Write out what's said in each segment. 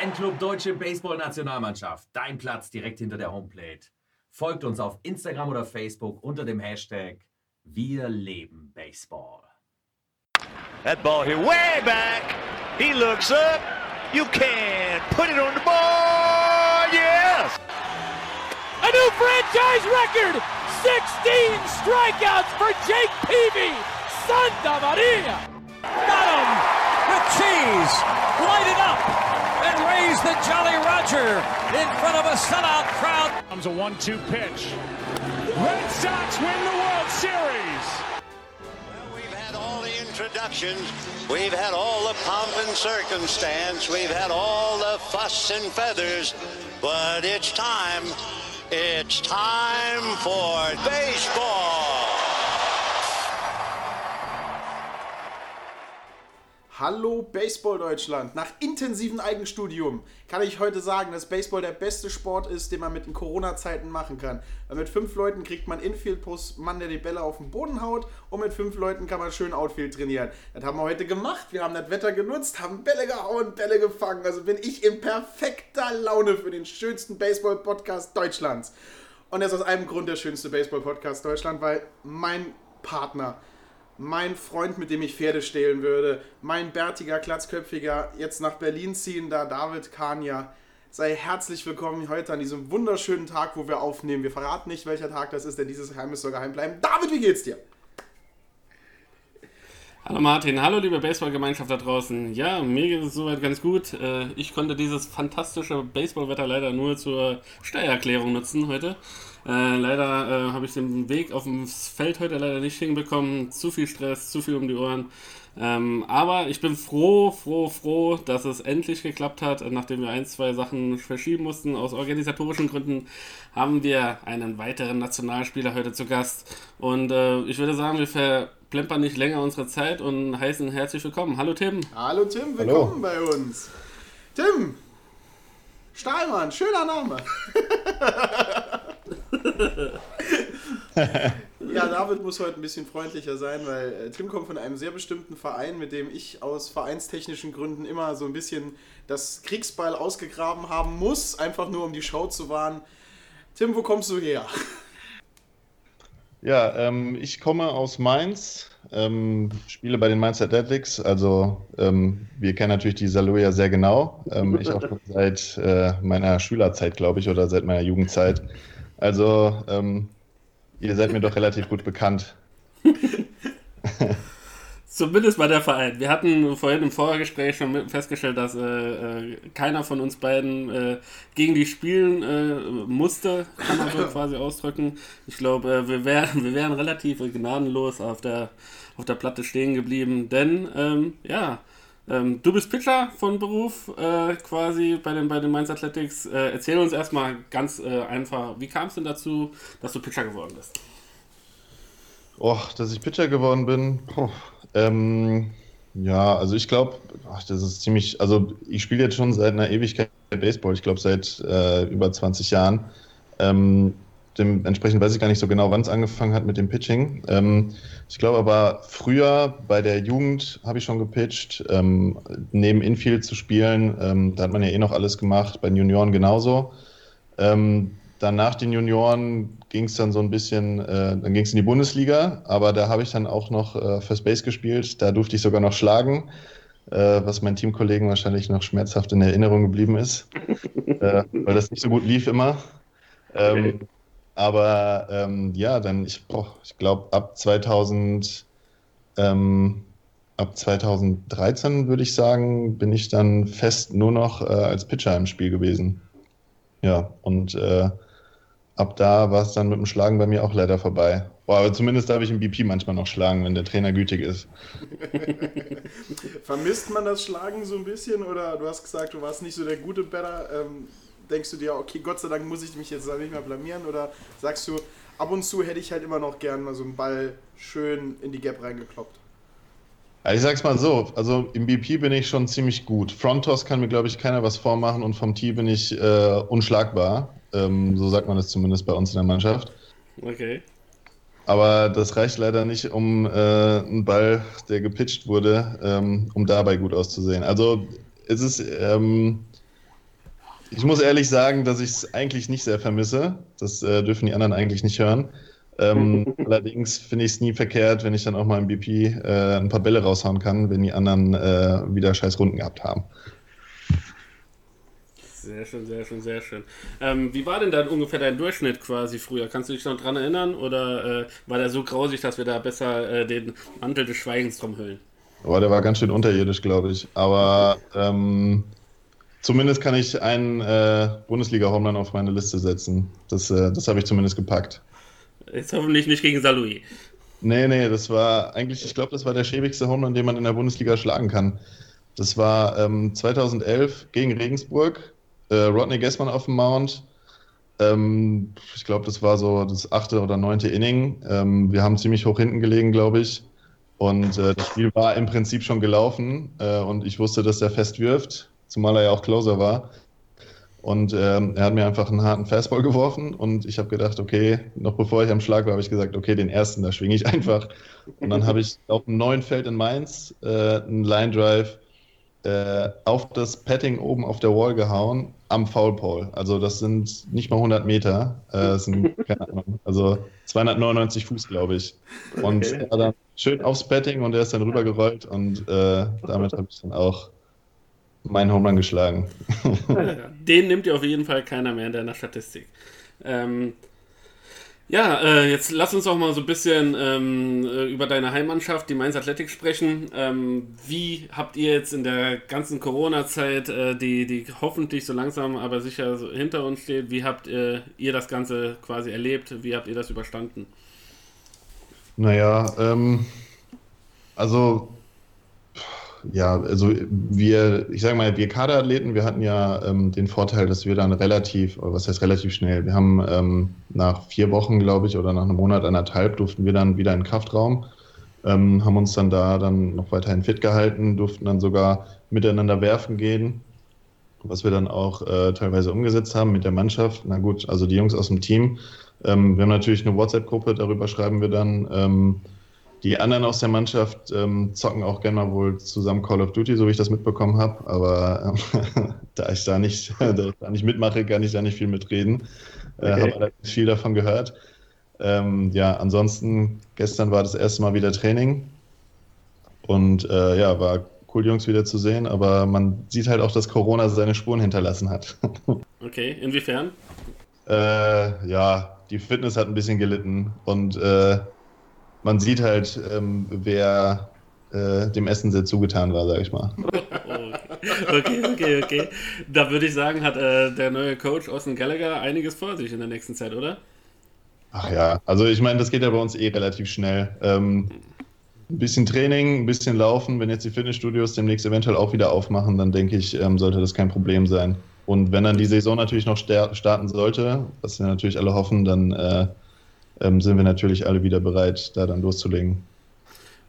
Fanclub Deutsche Baseball-Nationalmannschaft. Dein Platz direkt hinter der Homeplate. Folgt uns auf Instagram oder Facebook unter dem Hashtag Wir leben Baseball. That ball here way back. He looks up. You can put it on the board. Yes. A new franchise record. 16 strikeouts for Jake Peavy. Santa Maria. Got him with cheese. Light it up and raise the Jolly Roger in front of a sellout crowd. Comes a one-two pitch. Red Sox win the World Series. Well, we've had all the introductions. We've had all the pomp and circumstance. We've had all the fuss and feathers. But it's time. It's time for baseball. Hallo Baseball Deutschland. Nach intensivem Eigenstudium kann ich heute sagen, dass Baseball der beste Sport ist, den man mit den Corona-Zeiten machen kann. Weil mit fünf Leuten kriegt man Infield plus Mann, der die Bälle auf den Boden haut und mit fünf Leuten kann man schön Outfield trainieren. Das haben wir heute gemacht. Wir haben das Wetter genutzt, haben Bälle gehauen, Bälle gefangen. Also bin ich in perfekter Laune für den schönsten Baseball-Podcast Deutschlands. Und er ist aus einem Grund der schönste Baseball-Podcast Deutschland, weil mein Partner mein Freund, mit dem ich Pferde stehlen würde, mein bärtiger, glatzköpfiger, jetzt nach Berlin ziehender David Kania. Sei herzlich willkommen heute an diesem wunderschönen Tag, wo wir aufnehmen. Wir verraten nicht, welcher Tag das ist, denn dieses Geheimnis soll geheim bleiben. David, wie geht's dir? Hallo Martin, hallo liebe Baseballgemeinschaft da draußen. Ja, mir geht es soweit ganz gut. Äh, Ich konnte dieses fantastische Baseballwetter leider nur zur Steuererklärung nutzen heute. Äh, leider äh, habe ich den Weg auf dem Feld heute leider nicht hinbekommen. Zu viel Stress, zu viel um die Ohren. Ähm, aber ich bin froh, froh, froh, dass es endlich geklappt hat. Nachdem wir ein, zwei Sachen verschieben mussten, aus organisatorischen Gründen, haben wir einen weiteren Nationalspieler heute zu Gast. Und äh, ich würde sagen, wir verplempern nicht länger unsere Zeit und heißen herzlich willkommen. Hallo Tim. Hallo Tim, willkommen bei uns. Tim, Stahlmann, schöner Name. ja, David muss heute ein bisschen freundlicher sein, weil äh, Tim kommt von einem sehr bestimmten Verein, mit dem ich aus vereinstechnischen Gründen immer so ein bisschen das Kriegsbeil ausgegraben haben muss, einfach nur um die Show zu wahren. Tim, wo kommst du her? Ja, ähm, ich komme aus Mainz, ähm, spiele bei den Mainz Athletics. Also ähm, wir kennen natürlich die Saloja sehr genau. Ähm, ich auch schon seit äh, meiner Schülerzeit, glaube ich, oder seit meiner Jugendzeit. Also ähm, ihr seid mir doch relativ gut bekannt. Zumindest bei der Verein. Wir hatten vorhin im Vorgespräch schon festgestellt, dass äh, äh, keiner von uns beiden äh, gegen die spielen äh, musste, kann man so quasi ausdrücken. Ich glaube, äh, wir, wär, wir wären relativ gnadenlos auf der, auf der Platte stehen geblieben, denn ähm, ja, ähm, du bist Pitcher von Beruf äh, quasi bei den, bei den Mainz Athletics. Äh, erzähl uns erstmal ganz äh, einfach, wie kam es denn dazu, dass du Pitcher geworden bist? Och, dass ich Pitcher geworden bin. Puh. Ähm, ja, also ich glaube, das ist ziemlich, also ich spiele jetzt schon seit einer Ewigkeit Baseball, ich glaube seit äh, über 20 Jahren. Ähm, dementsprechend weiß ich gar nicht so genau, wann es angefangen hat mit dem Pitching. Ähm, ich glaube aber früher bei der Jugend habe ich schon gepitcht, ähm, neben Infield zu spielen, ähm, da hat man ja eh noch alles gemacht, bei den Junioren genauso. Ähm, dann nach den Junioren ging es dann so ein bisschen, äh, dann ging es in die Bundesliga, aber da habe ich dann auch noch äh, First Base gespielt. Da durfte ich sogar noch schlagen, äh, was meinen Teamkollegen wahrscheinlich noch schmerzhaft in Erinnerung geblieben ist, äh, weil das nicht so gut lief immer. Ähm, aber ähm, ja, dann, ich, ich glaube, ab 2000, ähm, ab 2013 würde ich sagen, bin ich dann fest nur noch äh, als Pitcher im Spiel gewesen. Ja, und äh, ab da war es dann mit dem Schlagen bei mir auch leider vorbei. Boah, aber zumindest darf ich im BP manchmal noch schlagen, wenn der Trainer gütig ist. Vermisst man das Schlagen so ein bisschen oder du hast gesagt, du warst nicht so der gute Batter? Ähm, denkst du dir, okay, Gott sei Dank muss ich mich jetzt nicht mehr blamieren oder sagst du, ab und zu hätte ich halt immer noch gern mal so einen Ball schön in die Gap reingekloppt? Ja, ich sag's mal so, also im BP bin ich schon ziemlich gut. Frontos kann mir, glaube ich, keiner was vormachen und vom Tee bin ich äh, unschlagbar. Ähm, so sagt man es zumindest bei uns in der Mannschaft. Okay. Aber das reicht leider nicht, um äh, einen Ball, der gepitcht wurde, ähm, um dabei gut auszusehen. Also es ist, ähm, ich muss ehrlich sagen, dass ich es eigentlich nicht sehr vermisse. Das äh, dürfen die anderen eigentlich nicht hören. Ähm, allerdings finde ich es nie verkehrt, wenn ich dann auch mal im BP äh, ein paar Bälle raushauen kann, wenn die anderen äh, wieder scheiß Runden gehabt haben. Sehr schön, sehr schön, sehr schön. Ähm, wie war denn dann ungefähr dein Durchschnitt quasi früher? Kannst du dich noch dran erinnern? Oder äh, war der so grausig, dass wir da besser äh, den Mantel des Schweigens drum hüllen? Boah, der war ganz schön unterirdisch, glaube ich. Aber ähm, zumindest kann ich einen äh, Bundesliga-Homeland auf meine Liste setzen. Das, äh, das habe ich zumindest gepackt. Jetzt hoffentlich nicht gegen Saloui. Nee, nee, das war eigentlich, ich glaube, das war der schäbigste Homeland, den man in der Bundesliga schlagen kann. Das war ähm, 2011 gegen Regensburg äh, Rodney Gessmann auf dem Mount. Ähm, ich glaube, das war so das achte oder neunte Inning. Ähm, wir haben ziemlich hoch hinten gelegen, glaube ich. Und äh, das Spiel war im Prinzip schon gelaufen äh, und ich wusste, dass er fest wirft, zumal er ja auch Closer war. Und ähm, er hat mir einfach einen harten Fastball geworfen und ich habe gedacht, okay, noch bevor ich am Schlag war, habe ich gesagt, okay, den ersten, da schwinge ich einfach. Und dann habe ich auf dem neuen Feld in Mainz äh, einen Line Drive äh, auf das Padding oben auf der Wall gehauen am Foul Pole. Also das sind nicht mal 100 Meter, äh, das sind, keine Ahnung, also 299 Fuß, glaube ich. Und okay. er dann schön aufs Padding und er ist dann rübergerollt und äh, damit habe ich dann auch meinen Home Run geschlagen. Den nimmt ja auf jeden Fall keiner mehr in deiner Statistik. Ähm, ja, äh, jetzt lass uns auch mal so ein bisschen ähm, äh, über deine Heimmannschaft, die Mainz Athletic, sprechen. Ähm, wie habt ihr jetzt in der ganzen Corona-Zeit, äh, die, die hoffentlich so langsam aber sicher so hinter uns steht, wie habt äh, ihr das Ganze quasi erlebt? Wie habt ihr das überstanden? Naja, ähm, also ja, also wir, ich sage mal, wir Kaderathleten, wir hatten ja ähm, den Vorteil, dass wir dann relativ, oder was heißt relativ schnell, wir haben ähm, nach vier Wochen, glaube ich, oder nach einem Monat, anderthalb, durften wir dann wieder in den Kraftraum, ähm, haben uns dann da dann noch weiterhin fit gehalten, durften dann sogar miteinander werfen gehen, was wir dann auch äh, teilweise umgesetzt haben mit der Mannschaft. Na gut, also die Jungs aus dem Team. Ähm, wir haben natürlich eine WhatsApp-Gruppe, darüber schreiben wir dann ähm, die anderen aus der Mannschaft ähm, zocken auch gerne mal wohl zusammen Call of Duty, so wie ich das mitbekommen habe. Aber äh, da ich da nicht, da ich da nicht mitmache, kann ich da nicht viel mitreden. Äh, okay. Habe allerdings viel davon gehört. Ähm, ja, ansonsten, gestern war das erste Mal wieder Training. Und äh, ja, war cool, Jungs wieder zu sehen. Aber man sieht halt auch, dass Corona seine Spuren hinterlassen hat. okay, inwiefern? Äh, ja, die Fitness hat ein bisschen gelitten. Und äh, man sieht halt, ähm, wer äh, dem Essen sehr zugetan war, sag ich mal. okay, okay, okay. Da würde ich sagen, hat äh, der neue Coach Austin Gallagher einiges vor sich in der nächsten Zeit, oder? Ach ja, also ich meine, das geht ja bei uns eh relativ schnell. Ähm, ein bisschen Training, ein bisschen Laufen. Wenn jetzt die Fitnessstudios demnächst eventuell auch wieder aufmachen, dann denke ich, ähm, sollte das kein Problem sein. Und wenn dann die Saison natürlich noch starten sollte, was wir natürlich alle hoffen, dann äh, ähm, sind wir natürlich alle wieder bereit, da dann loszulegen.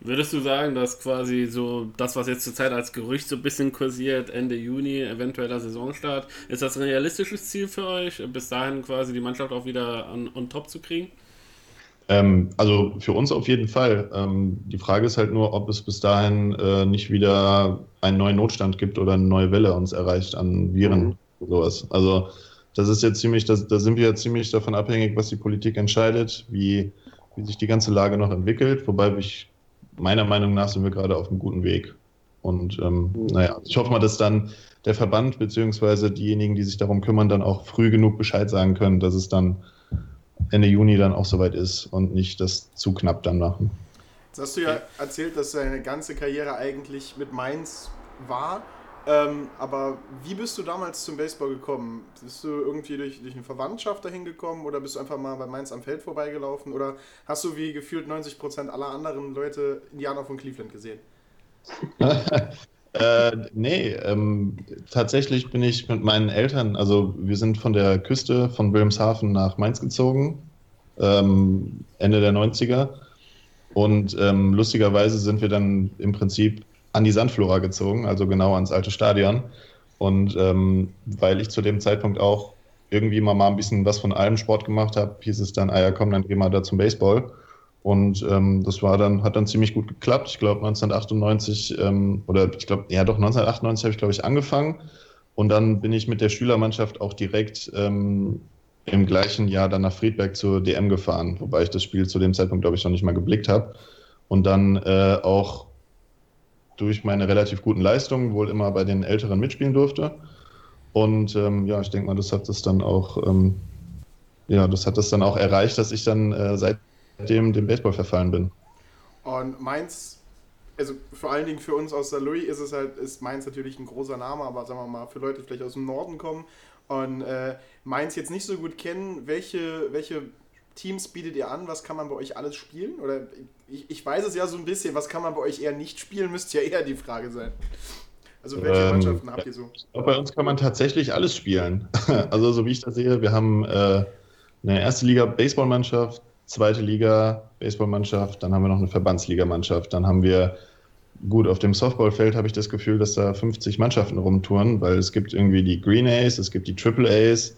Würdest du sagen, dass quasi so das, was jetzt zurzeit als Gerücht so ein bisschen kursiert, Ende Juni, eventueller Saisonstart, ist das ein realistisches Ziel für euch, bis dahin quasi die Mannschaft auch wieder an, on top zu kriegen? Ähm, also für uns auf jeden Fall. Ähm, die Frage ist halt nur, ob es bis dahin äh, nicht wieder einen neuen Notstand gibt oder eine neue Welle uns erreicht an Viren mhm. oder sowas. Also das ist jetzt ziemlich, das, da sind wir jetzt ziemlich davon abhängig, was die Politik entscheidet, wie, wie sich die ganze Lage noch entwickelt. Wobei ich, meiner Meinung nach sind wir gerade auf einem guten Weg. Und ähm, naja, ich hoffe mal, dass dann der Verband bzw. diejenigen, die sich darum kümmern, dann auch früh genug Bescheid sagen können, dass es dann Ende Juni dann auch soweit ist und nicht das zu knapp dann machen. Jetzt hast du ja erzählt, dass deine ganze Karriere eigentlich mit Mainz war. Ähm, aber wie bist du damals zum Baseball gekommen? Bist du irgendwie durch, durch eine Verwandtschaft dahin gekommen oder bist du einfach mal bei Mainz am Feld vorbeigelaufen? Oder hast du wie gefühlt 90% aller anderen Leute Indianer von Cleveland gesehen? äh, nee, ähm, tatsächlich bin ich mit meinen Eltern, also wir sind von der Küste von Wilhelmshaven nach Mainz gezogen, ähm, Ende der 90er. Und ähm, lustigerweise sind wir dann im Prinzip an die Sandflora gezogen, also genau ans alte Stadion. Und ähm, weil ich zu dem Zeitpunkt auch irgendwie mal, mal ein bisschen was von allem Sport gemacht habe, hieß es dann, ah ja, komm, dann geh mal da zum Baseball. Und ähm, das war dann, hat dann ziemlich gut geklappt. Ich glaube 1998, ähm, oder ich glaube, ja doch, 1998 habe ich, glaube ich, angefangen. Und dann bin ich mit der Schülermannschaft auch direkt ähm, im gleichen Jahr dann nach Friedberg zur DM gefahren, wobei ich das Spiel zu dem Zeitpunkt, glaube ich, noch nicht mal geblickt habe. Und dann äh, auch durch meine relativ guten Leistungen wohl immer bei den Älteren mitspielen durfte. Und ähm, ja, ich denke mal, das hat das dann auch, ähm, ja, das hat das dann auch erreicht, dass ich dann äh, seitdem dem Baseball verfallen bin. Und Mainz, also vor allen Dingen für uns aus der Louis ist es halt, ist Mainz natürlich ein großer Name, aber sagen wir mal, für Leute, die vielleicht aus dem Norden kommen und äh, Mainz jetzt nicht so gut kennen, welche, welche Teams bietet ihr an? Was kann man bei euch alles spielen? Oder ich, ich weiß es ja so ein bisschen, was kann man bei euch eher nicht spielen, müsste ja eher die Frage sein. Also welche ähm, Mannschaften habt ihr so? Bei uns kann man tatsächlich alles spielen. also so wie ich das sehe, wir haben äh, eine erste Liga Baseballmannschaft, zweite Liga Baseballmannschaft, dann haben wir noch eine Verbandsligamannschaft, dann haben wir gut auf dem Softballfeld habe ich das Gefühl, dass da 50 Mannschaften rumtouren, weil es gibt irgendwie die Green A's, es gibt die Triple A's,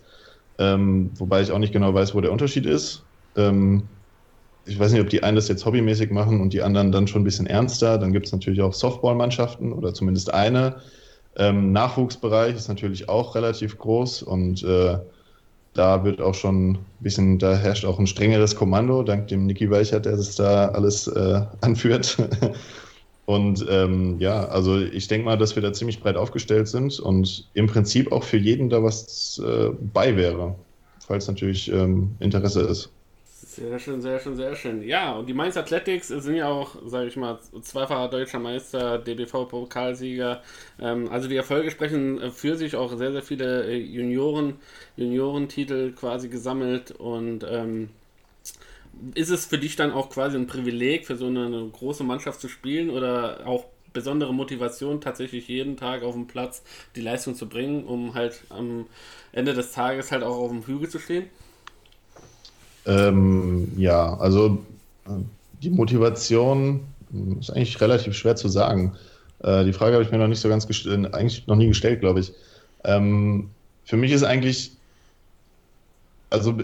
ähm, wobei ich auch nicht genau weiß, wo der Unterschied ist. Ähm, ich weiß nicht, ob die einen das jetzt hobbymäßig machen und die anderen dann schon ein bisschen ernster. Dann gibt es natürlich auch Softballmannschaften oder zumindest eine. Ähm, Nachwuchsbereich ist natürlich auch relativ groß und äh, da wird auch schon ein bisschen, da herrscht auch ein strengeres Kommando, dank dem Niki Weichert, der das da alles äh, anführt. und ähm, ja, also ich denke mal, dass wir da ziemlich breit aufgestellt sind und im Prinzip auch für jeden da was äh, bei wäre, falls natürlich ähm, Interesse ist. Sehr schön, sehr schön, sehr schön. Ja, und die Mainz Athletics sind ja auch, sage ich mal, zweifacher deutscher Meister, DBV-Pokalsieger. Ähm, also die Erfolge sprechen für sich auch sehr, sehr viele äh, Junioren, Juniorentitel quasi gesammelt. Und ähm, ist es für dich dann auch quasi ein Privileg, für so eine große Mannschaft zu spielen oder auch besondere Motivation, tatsächlich jeden Tag auf dem Platz die Leistung zu bringen, um halt am Ende des Tages halt auch auf dem Hügel zu stehen? Ähm, ja, also die Motivation ist eigentlich relativ schwer zu sagen. Äh, die Frage habe ich mir noch nicht so ganz gestellt, eigentlich noch nie gestellt, glaube ich. Ähm, für mich ist eigentlich, also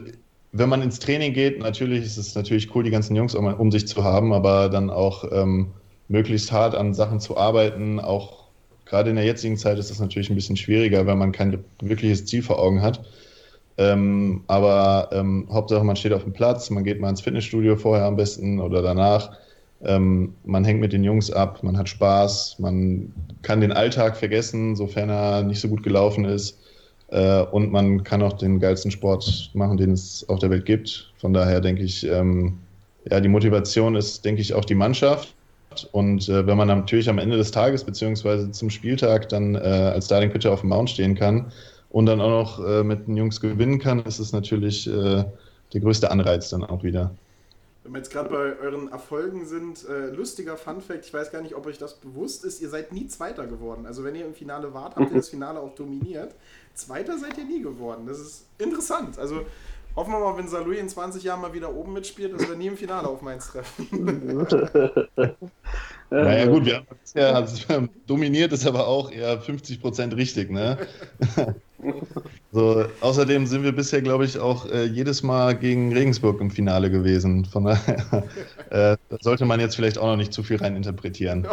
wenn man ins Training geht, natürlich ist es natürlich cool, die ganzen Jungs um, um sich zu haben, aber dann auch ähm, möglichst hart an Sachen zu arbeiten. Auch gerade in der jetzigen Zeit ist das natürlich ein bisschen schwieriger, wenn man kein wirkliches Ziel vor Augen hat. Ähm, aber ähm, Hauptsache, man steht auf dem Platz, man geht mal ins Fitnessstudio vorher am besten oder danach. Ähm, man hängt mit den Jungs ab, man hat Spaß, man kann den Alltag vergessen, sofern er nicht so gut gelaufen ist. Äh, und man kann auch den geilsten Sport machen, den es auf der Welt gibt. Von daher denke ich, ähm, ja, die Motivation ist, denke ich, auch die Mannschaft. Und äh, wenn man natürlich am Ende des Tages beziehungsweise zum Spieltag dann äh, als Starting Pitcher auf dem Mount stehen kann, und dann auch noch äh, mit den Jungs gewinnen kann, ist es natürlich äh, der größte Anreiz dann auch wieder. Wenn wir jetzt gerade bei euren Erfolgen sind, äh, lustiger Fun Fact, ich weiß gar nicht, ob euch das bewusst ist, ihr seid nie Zweiter geworden. Also wenn ihr im Finale wart, habt ihr das Finale auch dominiert. Zweiter seid ihr nie geworden. Das ist interessant. Also hoffen wir mal, wenn Salui in 20 Jahren mal wieder oben mitspielt, dass wir nie im Finale auf Mainz treffen. naja gut, wir haben bisher also, dominiert, ist aber auch eher 50% richtig, ne? So, außerdem sind wir bisher, glaube ich, auch äh, jedes Mal gegen Regensburg im Finale gewesen. Von daher äh, sollte man jetzt vielleicht auch noch nicht zu viel rein interpretieren.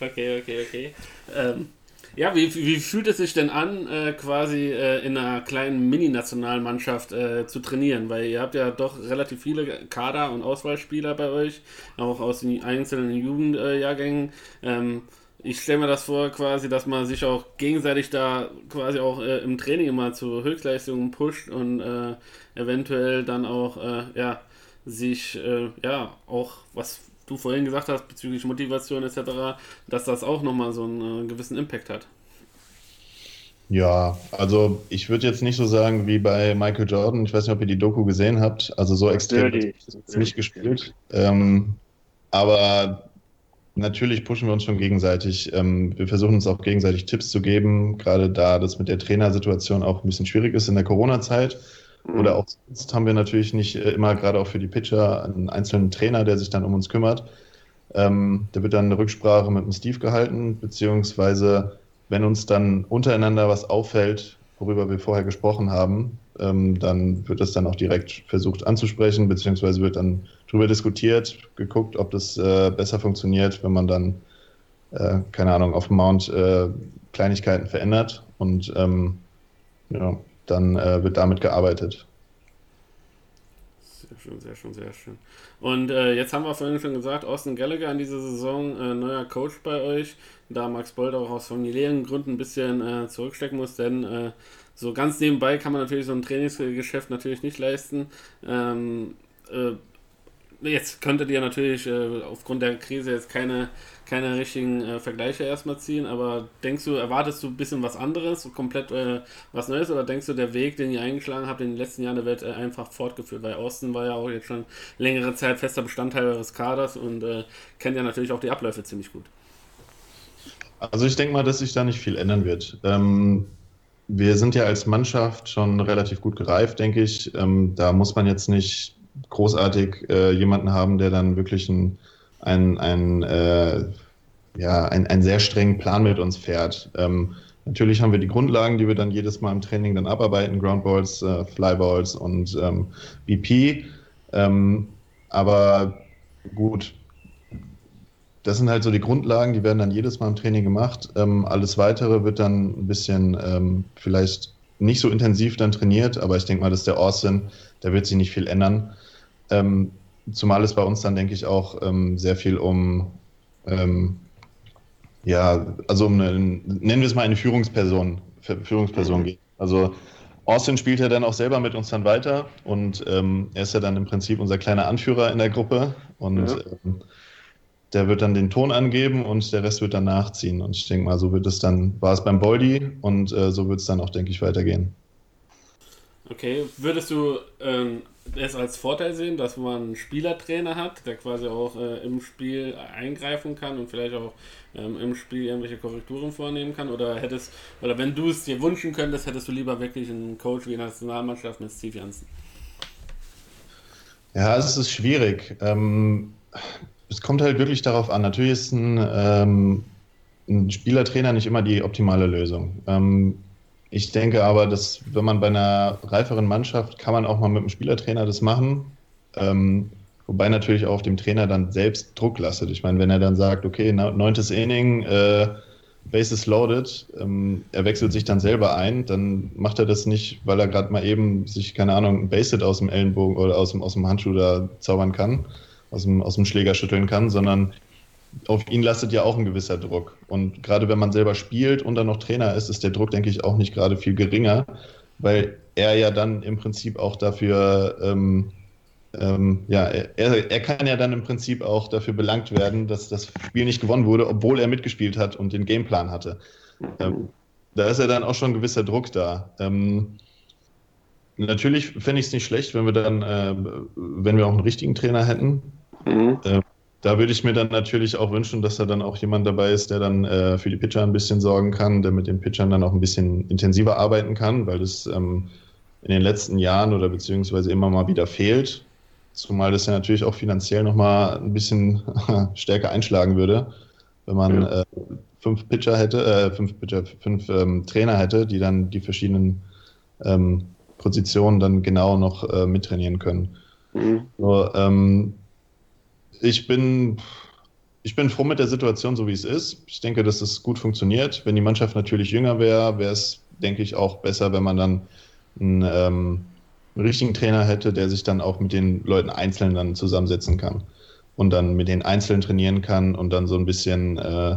okay, okay, okay. Ähm, ja, wie, wie fühlt es sich denn an, äh, quasi äh, in einer kleinen Mini-Nationalmannschaft äh, zu trainieren? Weil ihr habt ja doch relativ viele Kader- und Auswahlspieler bei euch, auch aus den einzelnen Jugendjahrgängen. Ähm, ich stelle mir das vor, quasi, dass man sich auch gegenseitig da quasi auch äh, im Training immer zu Höchstleistungen pusht und äh, eventuell dann auch, äh, ja, sich, ja, auch, was du vorhin gesagt hast, bezüglich Motivation etc., dass das auch nochmal so einen äh, gewissen Impact hat. Ja, also ich würde jetzt nicht so sagen wie bei Michael Jordan. Ich weiß nicht, ob ihr die Doku gesehen habt. Also so extrem nicht gespielt. Ähm, aber Natürlich pushen wir uns schon gegenseitig. Ähm, wir versuchen uns auch gegenseitig Tipps zu geben, gerade da das mit der Trainersituation auch ein bisschen schwierig ist in der Corona-Zeit. Mhm. Oder auch sonst haben wir natürlich nicht äh, immer, gerade auch für die Pitcher, einen einzelnen Trainer, der sich dann um uns kümmert. Ähm, da wird dann eine Rücksprache mit dem Steve gehalten, beziehungsweise wenn uns dann untereinander was auffällt, worüber wir vorher gesprochen haben, ähm, dann wird das dann auch direkt versucht anzusprechen, beziehungsweise wird dann darüber diskutiert, geguckt, ob das äh, besser funktioniert, wenn man dann äh, keine Ahnung, auf dem Mount äh, Kleinigkeiten verändert und ähm, ja, dann äh, wird damit gearbeitet. Sehr schön, sehr schön, sehr schön. Und äh, jetzt haben wir vorhin schon gesagt, Austin Gallagher in dieser Saison äh, neuer Coach bei euch, da Max Bold auch aus familiären Gründen ein bisschen äh, zurückstecken muss, denn äh, so ganz nebenbei kann man natürlich so ein Trainingsgeschäft natürlich nicht leisten. Ähm, äh, jetzt könntet ihr natürlich aufgrund der Krise jetzt keine, keine richtigen äh, Vergleiche erstmal ziehen, aber denkst du, erwartest du ein bisschen was anderes, komplett äh, was Neues oder denkst du, der Weg, den ihr eingeschlagen habt in den letzten Jahren, der wird äh, einfach fortgeführt? Weil Austin war ja auch jetzt schon längere Zeit fester Bestandteil eures Kaders und äh, kennt ja natürlich auch die Abläufe ziemlich gut. Also ich denke mal, dass sich da nicht viel ändern wird. Ähm, wir sind ja als Mannschaft schon relativ gut gereift, denke ich. Ähm, da muss man jetzt nicht großartig äh, jemanden haben, der dann wirklich ein, ein, ein, äh, ja, ein, einen sehr strengen Plan mit uns fährt. Ähm, natürlich haben wir die Grundlagen, die wir dann jedes Mal im Training dann abarbeiten, Groundballs, äh, Flyballs und ähm, BP. Ähm, aber gut, das sind halt so die Grundlagen, die werden dann jedes Mal im Training gemacht. Ähm, alles weitere wird dann ein bisschen ähm, vielleicht nicht so intensiv dann trainiert, aber ich denke mal, dass der Austin, da wird sich nicht viel ändern. Ähm, zumal es bei uns dann, denke ich, auch ähm, sehr viel um, ähm, ja, also um eine, nennen wir es mal eine Führungsperson, Führungsperson geht. Also Austin spielt ja dann auch selber mit uns dann weiter und ähm, er ist ja dann im Prinzip unser kleiner Anführer in der Gruppe und ja. ähm, der wird dann den Ton angeben und der Rest wird dann nachziehen. Und ich denke mal, so wird es dann, war es beim Boldi und äh, so wird es dann auch, denke ich, weitergehen. Okay, würdest du ähm, es als Vorteil sehen, dass man einen Spielertrainer hat, der quasi auch äh, im Spiel eingreifen kann und vielleicht auch ähm, im Spiel irgendwelche Korrekturen vornehmen kann? Oder hättest, oder wenn du es dir wünschen könntest, hättest du lieber wirklich einen Coach wie in der Nationalmannschaft mit Steve Janssen? Ja, es ist schwierig. Ähm, es kommt halt wirklich darauf an. Natürlich ist ein, ähm, ein Spielertrainer nicht immer die optimale Lösung. Ähm, ich denke aber, dass wenn man bei einer reiferen Mannschaft kann man auch mal mit dem Spielertrainer das machen. Ähm, wobei natürlich auch dem Trainer dann selbst Druck lastet. Ich meine, wenn er dann sagt, okay, neuntes Inning, äh, Bases loaded, ähm, er wechselt sich dann selber ein, dann macht er das nicht, weil er gerade mal eben sich, keine Ahnung, ein Base-Hit aus dem Ellenbogen oder aus dem, aus dem Handschuh da zaubern kann, aus dem, aus dem Schläger schütteln kann, sondern auf ihn lastet ja auch ein gewisser Druck. Und gerade wenn man selber spielt und dann noch Trainer ist, ist der Druck, denke ich, auch nicht gerade viel geringer, weil er ja dann im Prinzip auch dafür, ähm, ähm, ja, er, er kann ja dann im Prinzip auch dafür belangt werden, dass das Spiel nicht gewonnen wurde, obwohl er mitgespielt hat und den Gameplan hatte. Ähm, da ist ja dann auch schon ein gewisser Druck da. Ähm, natürlich fände ich es nicht schlecht, wenn wir dann, äh, wenn wir auch einen richtigen Trainer hätten. Mhm. Äh, da würde ich mir dann natürlich auch wünschen, dass da dann auch jemand dabei ist, der dann äh, für die Pitcher ein bisschen sorgen kann, der mit den Pitchern dann auch ein bisschen intensiver arbeiten kann, weil das ähm, in den letzten Jahren oder beziehungsweise immer mal wieder fehlt. Zumal das ja natürlich auch finanziell nochmal ein bisschen stärker einschlagen würde, wenn man ja. äh, fünf Pitcher hätte, äh, fünf Pitcher, fünf ähm, Trainer hätte, die dann die verschiedenen ähm, Positionen dann genau noch äh, mittrainieren können. Mhm. Ähm, ich bin, ich bin froh mit der Situation, so wie es ist. Ich denke, dass es gut funktioniert. Wenn die Mannschaft natürlich jünger wäre, wäre es, denke ich, auch besser, wenn man dann einen, ähm, einen richtigen Trainer hätte, der sich dann auch mit den Leuten einzeln dann zusammensetzen kann und dann mit den Einzelnen trainieren kann und dann so ein bisschen äh,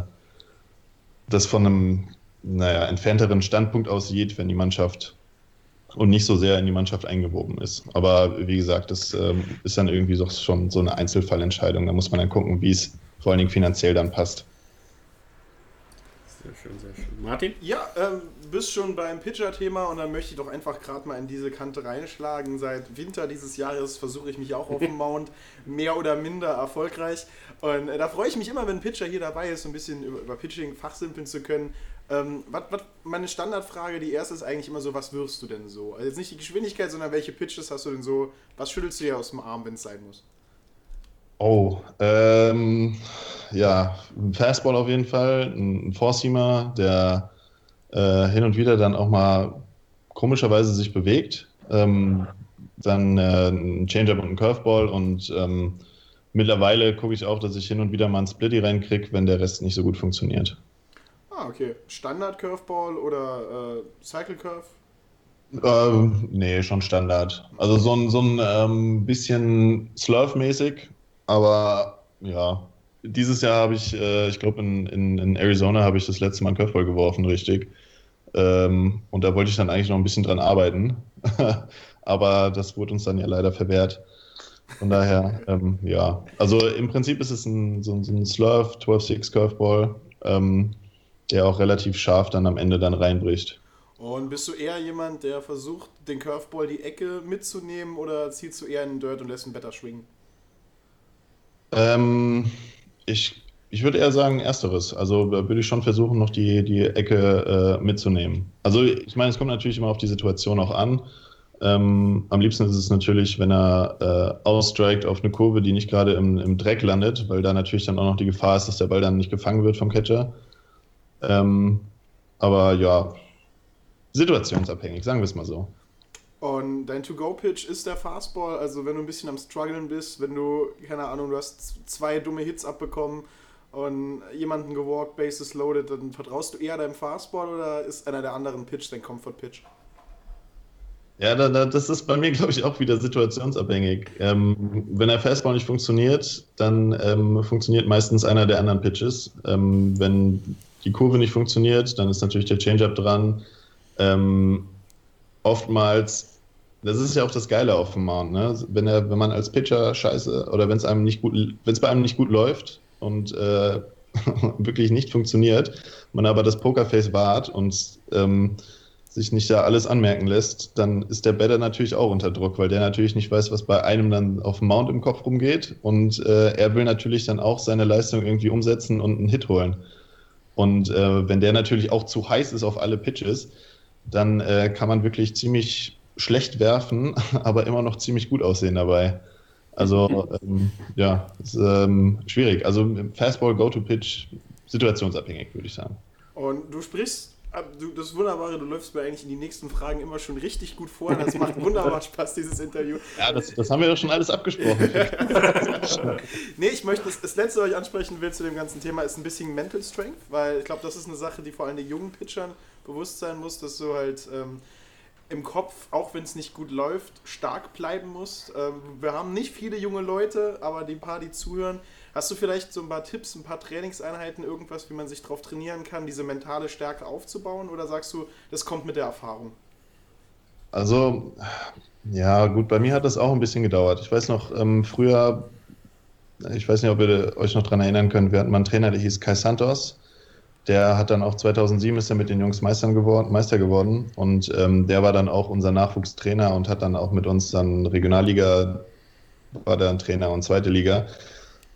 das von einem naja, entfernteren Standpunkt aus sieht, wenn die Mannschaft und nicht so sehr in die Mannschaft eingewoben ist. Aber wie gesagt, das ähm, ist dann irgendwie so, schon so eine Einzelfallentscheidung. Da muss man dann gucken, wie es vor allen Dingen finanziell dann passt. Sehr schön, sehr schön. Martin? Ja, ähm, bist schon beim Pitcher-Thema und dann möchte ich doch einfach gerade mal in diese Kante reinschlagen. Seit Winter dieses Jahres versuche ich mich auch auf dem Mount mehr oder minder erfolgreich. Und äh, da freue ich mich immer, wenn ein Pitcher hier dabei ist, so ein bisschen über, über Pitching fachsimpeln zu können. Ähm, wat, wat, meine Standardfrage, die erste ist eigentlich immer so, was wirfst du denn so? Also jetzt nicht die Geschwindigkeit, sondern welche Pitches hast du denn so? Was schüttelst du dir aus dem Arm, wenn es sein muss? Oh, ähm, ja, ein Fastball auf jeden Fall, ein Four-Seamer, der äh, hin und wieder dann auch mal komischerweise sich bewegt. Ähm, dann äh, ein Changeup und ein Curveball und ähm, mittlerweile gucke ich auch, dass ich hin und wieder mal einen Splitty reinkriege, wenn der Rest nicht so gut funktioniert. Ah, okay. Standard Curveball oder äh, Cycle Curve? Ähm, nee, schon Standard. Also so ein, so ein ähm, bisschen Slurf-mäßig, aber ja. Dieses Jahr habe ich, äh, ich glaube in, in, in, Arizona habe ich das letzte Mal einen Curveball geworfen, richtig. Ähm, und da wollte ich dann eigentlich noch ein bisschen dran arbeiten. aber das wurde uns dann ja leider verwehrt. Von daher, ähm, ja. Also im Prinzip ist es ein, so, so ein Slurf 12-6 Curveball, ähm, der auch relativ scharf dann am Ende dann reinbricht. Und bist du eher jemand, der versucht, den Curveball die Ecke mitzunehmen oder zielst du eher in den Dirt und lässt ihn better schwingen? Ähm, ich, ich würde eher sagen, ersteres. Also würde ich schon versuchen, noch die, die Ecke äh, mitzunehmen. Also ich meine, es kommt natürlich immer auf die Situation auch an. Ähm, am liebsten ist es natürlich, wenn er äh, ausstrikt auf eine Kurve, die nicht gerade im, im Dreck landet, weil da natürlich dann auch noch die Gefahr ist, dass der Ball dann nicht gefangen wird vom Catcher. Ähm, aber ja, situationsabhängig, sagen wir es mal so. Und dein To-Go-Pitch ist der Fastball, also wenn du ein bisschen am Struggeln bist, wenn du, keine Ahnung, du hast zwei dumme Hits abbekommen und jemanden gewalkt, Bases loaded, dann vertraust du eher deinem Fastball oder ist einer der anderen Pitch dein Comfort-Pitch? Ja, da, da, das ist bei mir, glaube ich, auch wieder situationsabhängig. Ähm, wenn der Fastball nicht funktioniert, dann ähm, funktioniert meistens einer der anderen Pitches. Ähm, wenn die Kurve nicht funktioniert, dann ist natürlich der Changeup dran ähm, oftmals, das ist ja auch das Geile auf dem Mount, ne? wenn, er, wenn man als Pitcher scheiße oder wenn es wenn es bei einem nicht gut läuft und äh, wirklich nicht funktioniert, man aber das Pokerface wahrt und ähm, sich nicht da alles anmerken lässt, dann ist der Better natürlich auch unter Druck, weil der natürlich nicht weiß, was bei einem dann auf dem Mount im Kopf rumgeht und äh, er will natürlich dann auch seine Leistung irgendwie umsetzen und einen Hit holen. Und äh, wenn der natürlich auch zu heiß ist auf alle Pitches, dann äh, kann man wirklich ziemlich schlecht werfen, aber immer noch ziemlich gut aussehen dabei. Also ähm, ja, ist ähm, schwierig. Also Fastball, Go-to-Pitch, situationsabhängig, würde ich sagen. Und du sprichst, das Wunderbare, du läufst mir eigentlich in die nächsten Fragen immer schon richtig gut vor. Das macht wunderbar Spaß, dieses Interview. Ja, das, das haben wir doch schon alles abgesprochen. nee, ich möchte, das, das letzte, was ich ansprechen will zu dem ganzen Thema, ist ein bisschen Mental Strength, weil ich glaube, das ist eine Sache, die vor allem den jungen Pitchern bewusst sein musst, dass du halt ähm, im Kopf, auch wenn es nicht gut läuft, stark bleiben musst. Ähm, wir haben nicht viele junge Leute, aber die paar, die zuhören, hast du vielleicht so ein paar Tipps, ein paar Trainingseinheiten, irgendwas, wie man sich darauf trainieren kann, diese mentale Stärke aufzubauen? Oder sagst du, das kommt mit der Erfahrung? Also, ja, gut, bei mir hat das auch ein bisschen gedauert. Ich weiß noch, ähm, früher, ich weiß nicht, ob ihr euch noch daran erinnern könnt, wir hatten mal einen Trainer, der hieß Kai Santos. Der hat dann auch 2007 ist er mit den Jungs Meistern geworden, Meister geworden und ähm, der war dann auch unser Nachwuchstrainer und hat dann auch mit uns dann Regionalliga, war dann Trainer und zweite Liga.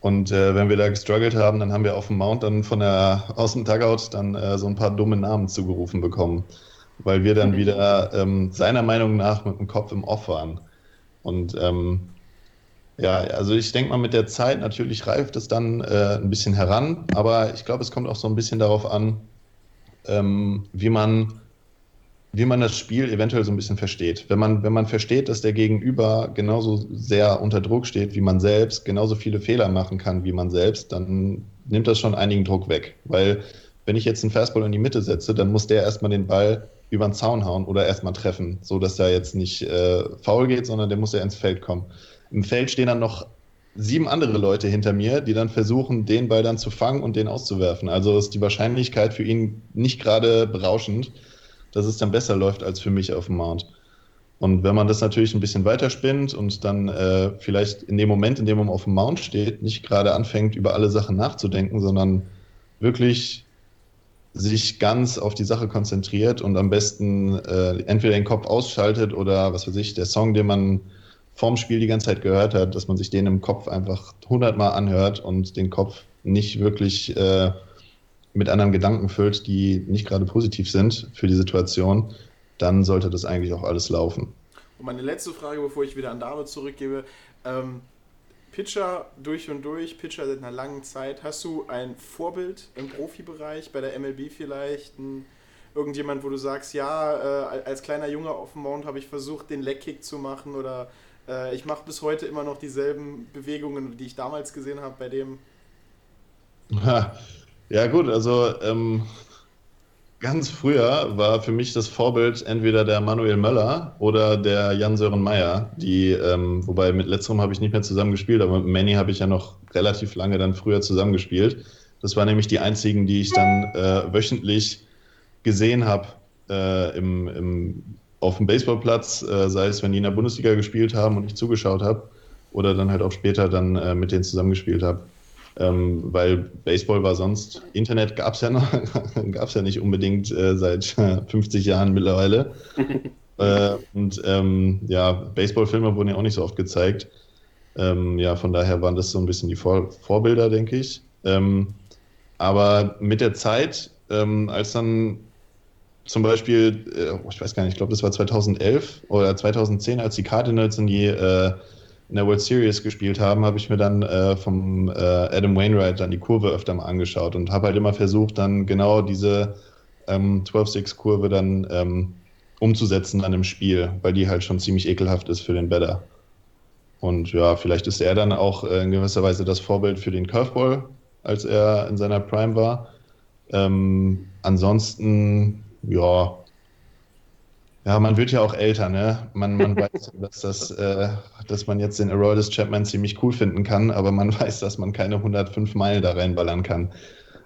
Und äh, wenn wir da gestruggelt haben, dann haben wir auf dem Mount dann von der aus dem Dugout dann äh, so ein paar dumme Namen zugerufen bekommen, weil wir dann wieder ähm, seiner Meinung nach mit dem Kopf im Off waren. Und ähm, ja, also ich denke mal, mit der Zeit natürlich reift es dann äh, ein bisschen heran, aber ich glaube, es kommt auch so ein bisschen darauf an, ähm, wie man wie man das Spiel eventuell so ein bisschen versteht. Wenn man, wenn man versteht, dass der Gegenüber genauso sehr unter Druck steht wie man selbst, genauso viele Fehler machen kann wie man selbst, dann nimmt das schon einigen Druck weg. Weil wenn ich jetzt einen Fastball in die Mitte setze, dann muss der erstmal den Ball über den Zaun hauen oder erstmal treffen, so dass der jetzt nicht äh, faul geht, sondern der muss ja ins Feld kommen. Im Feld stehen dann noch sieben andere Leute hinter mir, die dann versuchen, den Ball dann zu fangen und den auszuwerfen. Also ist die Wahrscheinlichkeit für ihn nicht gerade berauschend, dass es dann besser läuft als für mich auf dem Mount. Und wenn man das natürlich ein bisschen weiterspinnt und dann äh, vielleicht in dem Moment, in dem man auf dem Mount steht, nicht gerade anfängt, über alle Sachen nachzudenken, sondern wirklich sich ganz auf die Sache konzentriert und am besten äh, entweder den Kopf ausschaltet oder was weiß ich, der Song, den man vorm Spiel die ganze Zeit gehört hat, dass man sich den im Kopf einfach hundertmal anhört und den Kopf nicht wirklich äh, mit anderen Gedanken füllt, die nicht gerade positiv sind für die Situation, dann sollte das eigentlich auch alles laufen. Und meine letzte Frage, bevor ich wieder an David zurückgebe. Ähm, Pitcher durch und durch, Pitcher seit einer langen Zeit. Hast du ein Vorbild im Profibereich, bei der MLB vielleicht? Ein, irgendjemand, wo du sagst, ja, äh, als kleiner Junge auf dem Mount habe ich versucht, den Leckkick zu machen oder Äh, ich mache bis heute immer noch dieselben Bewegungen, die ich damals gesehen habe bei dem. Ja, gut, also ähm, ganz früher war für mich das Vorbild entweder der Manuel Möller oder der Jan-Sören Meyer, die, ähm, wobei mit letzterem habe ich nicht mehr zusammen gespielt, aber mit Manny habe ich ja noch relativ lange dann früher zusammengespielt. Das waren nämlich die einzigen, die ich dann äh, wöchentlich gesehen habe äh, im, im, auf dem Baseballplatz, äh, sei es, wenn die in der Bundesliga gespielt haben und ich zugeschaut habe, oder dann halt auch später dann äh, mit denen zusammengespielt habe. Ähm, weil Baseball war sonst, Internet gab es ja noch, gab es ja nicht unbedingt äh, seit 50 Jahren mittlerweile. äh, und ähm, ja, Baseballfilme wurden ja auch nicht so oft gezeigt. Ähm, ja, von daher waren das so ein bisschen die Vor Vorbilder, denke ich. Ähm, aber mit der Zeit, ähm, als dann zum Beispiel, äh, ich weiß gar nicht, ich glaube, das war 2011 oder 2010, als die Cardinals in die äh, in der World Series gespielt haben, habe ich mir dann äh, vom äh, Adam Wainwright dann die Kurve öfter mal angeschaut und habe halt immer versucht, dann genau diese ähm, 12-6-Kurve dann ähm, umzusetzen an einem Spiel, weil die halt schon ziemlich ekelhaft ist für den Batter. Und ja, vielleicht ist er dann auch äh, in gewisser Weise das Vorbild für den Curveball, als er in seiner Prime war. Ähm, ansonsten, ja, ja, man wird ja auch älter, ne? Man, man weiß, dass, das, äh, dass man jetzt den Aroldis Chapman ziemlich cool finden kann, aber man weiß, dass man keine 105 Meilen da reinballern kann.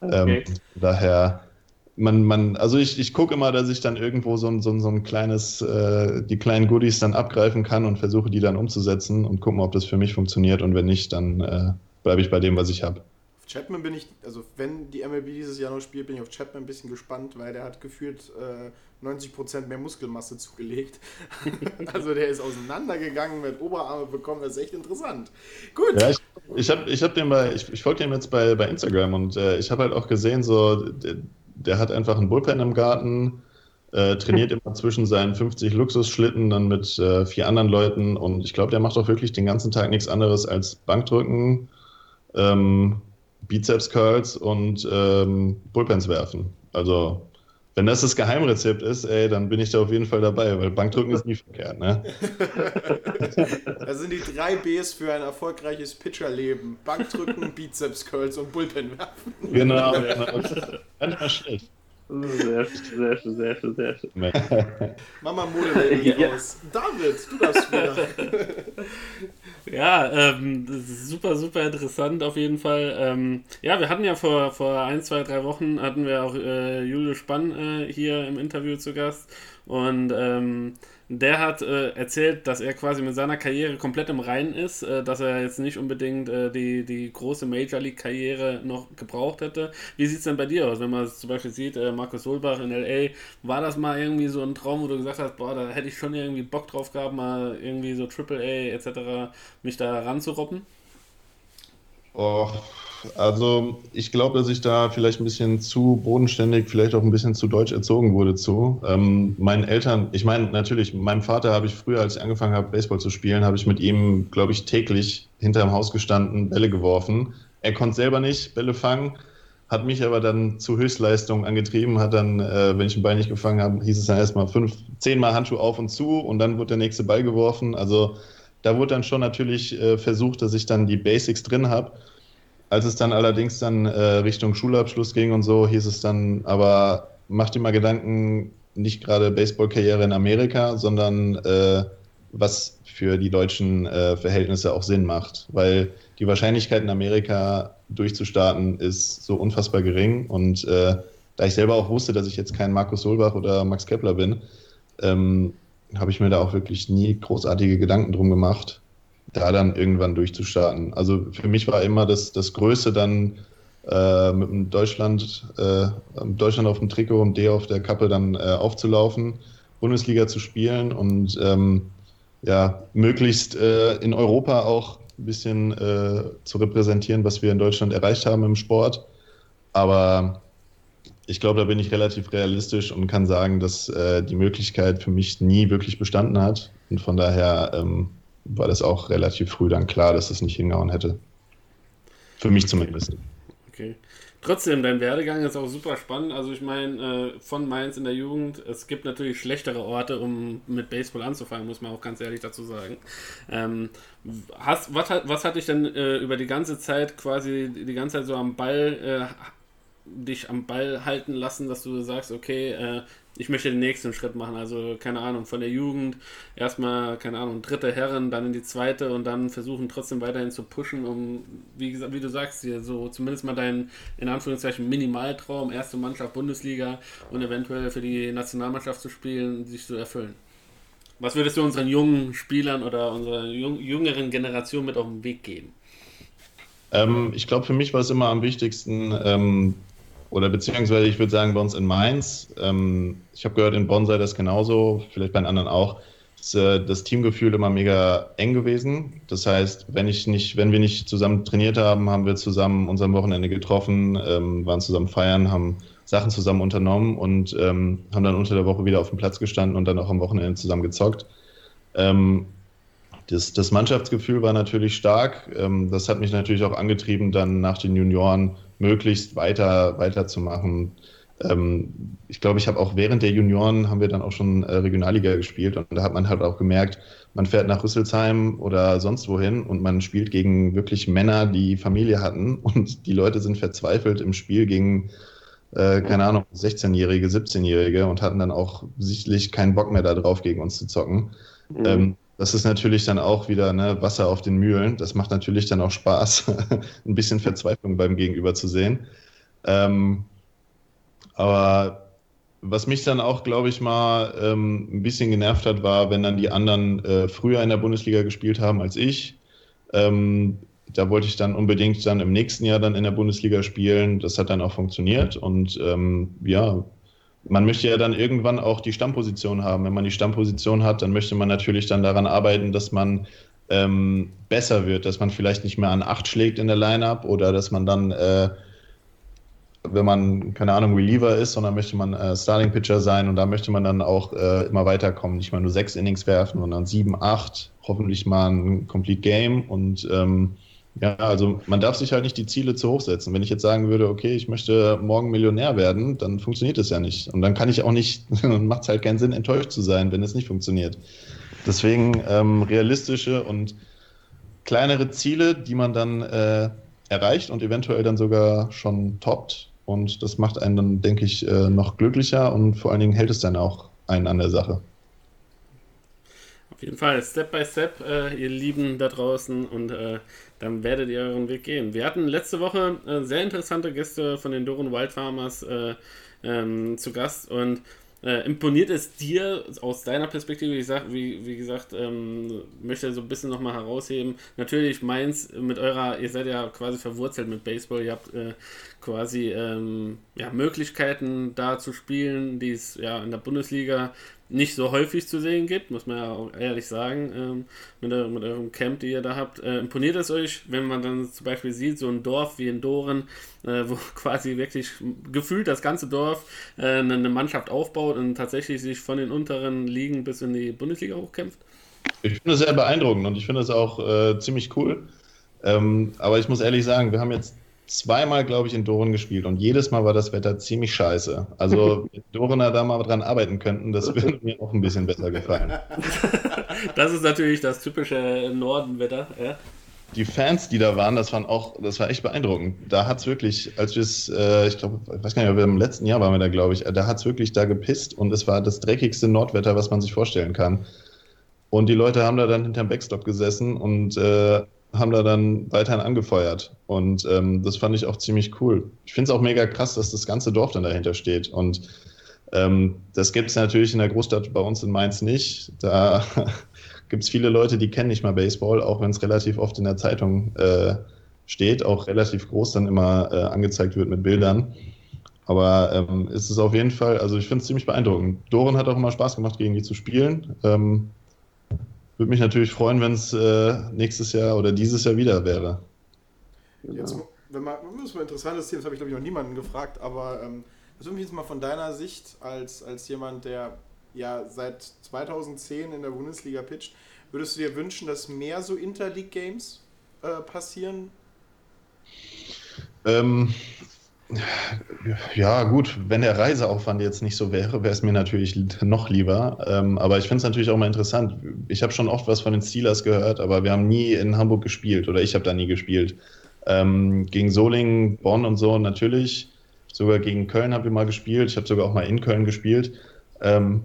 Okay. Ähm, daher, man, man, also ich, ich gucke immer, dass ich dann irgendwo so ein, so ein, so ein kleines, äh, die kleinen Goodies dann abgreifen kann und versuche die dann umzusetzen und gucken, ob das für mich funktioniert und wenn nicht, dann äh, bleibe ich bei dem, was ich habe. Chapman bin ich, also wenn die MLB dieses Jahr noch spielt, bin ich auf Chapman ein bisschen gespannt, weil der hat gefühlt äh, 90% mehr Muskelmasse zugelegt. also der ist auseinandergegangen, mit Oberarme bekommen, das ist echt interessant. Gut. Ja, ich, ich, hab, ich, hab den bei, ich, ich folge dem jetzt bei, bei Instagram und äh, ich habe halt auch gesehen, so, der, der, hat einfach einen Bullpen im Garten, äh, trainiert immer zwischen seinen 50 Luxusschlitten dann mit äh, vier anderen Leuten und ich glaube, der macht auch wirklich den ganzen Tag nichts anderes als Bankdrücken. Ähm, Bizeps Curls und ähm, Bullpens werfen. Also, wenn das das Geheimrezept ist, ey, dann bin ich da auf jeden Fall dabei, weil Bankdrücken ist nie verkehrt, ne? Das sind die drei Bs für ein erfolgreiches Pitcherleben. Bankdrücken, Bizeps Curls und Bullpen werfen. Genau, genau. Manchmal schlecht. Sehr schön, sehr schön, sehr schön, sehr schön. Mama Mode ja. raus. David, du darfst wieder. Ja, ähm, super, super interessant auf jeden Fall. Ähm, ja, wir hatten ja vor, vor ein, zwei, drei Wochen hatten wir auch äh, Julius Spann äh, hier im Interview zu Gast und ähm, der hat äh, erzählt, dass er quasi mit seiner Karriere komplett im Reinen ist, äh, dass er jetzt nicht unbedingt äh, die, die große Major League-Karriere noch gebraucht hätte. Wie sieht es denn bei dir aus, wenn man es zum Beispiel sieht, äh, Markus Solbach in LA, war das mal irgendwie so ein Traum, wo du gesagt hast, boah, da hätte ich schon irgendwie Bock drauf gehabt, mal irgendwie so AAA etc. mich da ranzuroppen? Oh, also ich glaube, dass ich da vielleicht ein bisschen zu bodenständig, vielleicht auch ein bisschen zu deutsch erzogen wurde zu. Ähm, meinen Eltern, ich meine natürlich, meinem Vater habe ich früher, als ich angefangen habe, Baseball zu spielen, habe ich mit ihm, glaube ich, täglich hinterm Haus gestanden, Bälle geworfen. Er konnte selber nicht Bälle fangen, hat mich aber dann zu Höchstleistungen angetrieben, hat dann, äh, wenn ich einen Ball nicht gefangen habe, hieß es dann erstmal fünf, zehnmal Handschuh auf und zu und dann wurde der nächste Ball geworfen. Also da wurde dann schon natürlich äh, versucht, dass ich dann die Basics drin habe. Als es dann allerdings dann äh, Richtung Schulabschluss ging und so, hieß es dann, aber mach dir mal Gedanken, nicht gerade Baseballkarriere in Amerika, sondern äh, was für die deutschen äh, Verhältnisse auch Sinn macht. Weil die Wahrscheinlichkeit in Amerika durchzustarten ist so unfassbar gering. Und äh, da ich selber auch wusste, dass ich jetzt kein Markus Solbach oder Max Kepler bin, ähm, habe ich mir da auch wirklich nie großartige Gedanken drum gemacht da dann irgendwann durchzustarten. Also für mich war immer das, das Größte dann äh, mit dem Deutschland, äh, Deutschland auf dem Trikot und D auf der Kappe dann äh, aufzulaufen, Bundesliga zu spielen und ähm, ja, möglichst äh, in Europa auch ein bisschen äh, zu repräsentieren, was wir in Deutschland erreicht haben im Sport. Aber ich glaube, da bin ich relativ realistisch und kann sagen, dass äh, die Möglichkeit für mich nie wirklich bestanden hat. Und von daher ähm, war das auch relativ früh dann klar, dass es nicht hingehauen hätte. Für mich zumindest. Okay. Trotzdem, dein Werdegang ist auch super spannend. Also ich meine, äh, von Mainz in der Jugend, es gibt natürlich schlechtere Orte, um mit Baseball anzufangen, muss man auch ganz ehrlich dazu sagen. Ähm, hast, was, hat, was hat dich denn äh, über die ganze Zeit quasi, die ganze Zeit so am Ball, äh, dich am Ball halten lassen, dass du sagst, okay, äh, ich möchte den nächsten Schritt machen. Also, keine Ahnung, von der Jugend erstmal, keine Ahnung, dritte Herren, dann in die zweite und dann versuchen trotzdem weiterhin zu pushen, um, wie, gesagt, wie du sagst, hier so zumindest mal deinen, in Anführungszeichen, Minimaltraum, erste Mannschaft Bundesliga und eventuell für die Nationalmannschaft zu spielen, sich zu erfüllen. Was würdest du unseren jungen Spielern oder unserer jüngeren Generation mit auf den Weg geben? Ähm, ich glaube, für mich war es immer am wichtigsten, ähm, oder beziehungsweise ich würde sagen, bei uns in Mainz, ähm, ich habe gehört, in Bonn sei das genauso, vielleicht bei den anderen auch, ist äh, das Teamgefühl immer mega eng gewesen. Das heißt, wenn ich nicht, wenn wir nicht zusammen trainiert haben, haben wir zusammen uns am Wochenende getroffen, ähm, waren zusammen feiern, haben Sachen zusammen unternommen und ähm, haben dann unter der Woche wieder auf dem Platz gestanden und dann auch am Wochenende zusammen gezockt. Ähm, das, das, Mannschaftsgefühl war natürlich stark. Ähm, das hat mich natürlich auch angetrieben, dann nach den Junioren möglichst weiter weiterzumachen. Ähm, ich glaube, ich habe auch während der Junioren haben wir dann auch schon äh, Regionalliga gespielt und da hat man halt auch gemerkt, man fährt nach Rüsselsheim oder sonst wohin und man spielt gegen wirklich Männer, die Familie hatten und die Leute sind verzweifelt im Spiel gegen äh, keine Ahnung, 16-Jährige, 17-Jährige und hatten dann auch sichtlich keinen Bock mehr darauf, gegen uns zu zocken. Mhm. Ähm, das ist natürlich dann auch wieder ne, Wasser auf den Mühlen. Das macht natürlich dann auch Spaß, ein bisschen Verzweiflung beim Gegenüber zu sehen. Ähm, aber was mich dann auch, glaube ich, mal ähm, ein bisschen genervt hat, war, wenn dann die anderen äh, früher in der Bundesliga gespielt haben als ich. Ähm, da wollte ich dann unbedingt dann im nächsten Jahr dann in der Bundesliga spielen. Das hat dann auch funktioniert. Und ähm, ja, man möchte ja dann irgendwann auch die Stammposition haben. Wenn man die Stammposition hat, dann möchte man natürlich dann daran arbeiten, dass man ähm, besser wird, dass man vielleicht nicht mehr an acht schlägt in der Lineup oder dass man dann, äh, wenn man, keine Ahnung, Reliever ist, sondern möchte man äh, Starting Pitcher sein und da möchte man dann auch äh, immer weiterkommen, nicht mal nur sechs Innings werfen, sondern sieben, acht, hoffentlich mal ein Complete Game und ähm, ja, also man darf sich halt nicht die Ziele zu hoch setzen. Wenn ich jetzt sagen würde, okay, ich möchte morgen Millionär werden, dann funktioniert das ja nicht. Und dann kann ich auch nicht, macht es halt keinen Sinn, enttäuscht zu sein, wenn es nicht funktioniert. Deswegen ähm, realistische und kleinere Ziele, die man dann äh, erreicht und eventuell dann sogar schon toppt. Und das macht einen dann, denke ich, äh, noch glücklicher und vor allen Dingen hält es dann auch einen an der Sache. Auf jeden Fall, Step by Step, äh, ihr Lieben da draußen und äh, dann werdet ihr euren Weg gehen. Wir hatten letzte Woche äh, sehr interessante Gäste von den Doren Wild Farmers äh, ähm, zu Gast und äh, imponiert es dir aus deiner Perspektive, ich sag, wie, wie gesagt, ähm, möchte so ein bisschen nochmal herausheben. Natürlich meins mit eurer, ihr seid ja quasi verwurzelt mit Baseball, ihr habt äh, quasi ähm, ja, Möglichkeiten da zu spielen, die es ja in der Bundesliga nicht so häufig zu sehen gibt, muss man ja auch ehrlich sagen, ähm, mit, der, mit, eurem Camp, die ihr da habt. Äh, imponiert es euch, wenn man dann zum Beispiel sieht, so ein Dorf wie in Doren, äh, wo quasi wirklich gefühlt das ganze Dorf äh, eine Mannschaft aufbaut und tatsächlich sich von den unteren Ligen bis in die Bundesliga hochkämpft? Ich finde es sehr beeindruckend und ich finde es auch äh, ziemlich cool. Ähm, aber ich muss ehrlich sagen, wir haben jetzt zweimal, glaube ich, in Doren gespielt und jedes Mal war das Wetter ziemlich scheiße. Also, wenn Dorener da mal dran arbeiten könnten, das würde mir auch ein bisschen besser gefallen. Das ist natürlich das typische Nordenwetter, ja. Die Fans, die da waren, das waren auch, das war echt beeindruckend. Da hat es wirklich, als wir es, äh, ich glaube, ich weiß gar nicht, im letzten Jahr waren wir da, glaube ich, da hat es wirklich da gepisst und es war das dreckigste Nordwetter, was man sich vorstellen kann. Und die Leute haben da dann hinterm Backstop gesessen und äh, haben da dann weiterhin angefeuert. Und ähm, das fand ich auch ziemlich cool. Ich finde es auch mega krass, dass das ganze Dorf dann dahinter steht. Und ähm, das gibt es natürlich in der Großstadt bei uns in Mainz nicht. Da gibt es viele Leute, die kennen nicht mal Baseball, auch wenn es relativ oft in der Zeitung äh, steht, auch relativ groß dann immer äh, angezeigt wird mit Bildern. Aber ähm, es ist auf jeden Fall, also ich finde es ziemlich beeindruckend. Doren hat auch immer Spaß gemacht, gegen die zu spielen. Ähm, würde mich natürlich freuen, wenn es äh, nächstes Jahr oder dieses Jahr wieder wäre. Jetzt, wenn man, das ist ein interessantes Thema, das habe ich glaube ich noch niemanden gefragt, aber ähm, das würde mich jetzt mal von deiner Sicht als, als jemand, der ja seit 2010 in der Bundesliga pitcht, würdest du dir wünschen, dass mehr so Interleague-Games äh, passieren? Ähm, ja, gut, wenn der Reiseaufwand jetzt nicht so wäre, wäre es mir natürlich noch lieber. Ähm, aber ich finde es natürlich auch mal interessant. Ich habe schon oft was von den Steelers gehört, aber wir haben nie in Hamburg gespielt oder ich habe da nie gespielt. Ähm, gegen Solingen, Bonn und so natürlich. Sogar gegen Köln habe ich mal gespielt. Ich habe sogar auch mal in Köln gespielt. Ähm,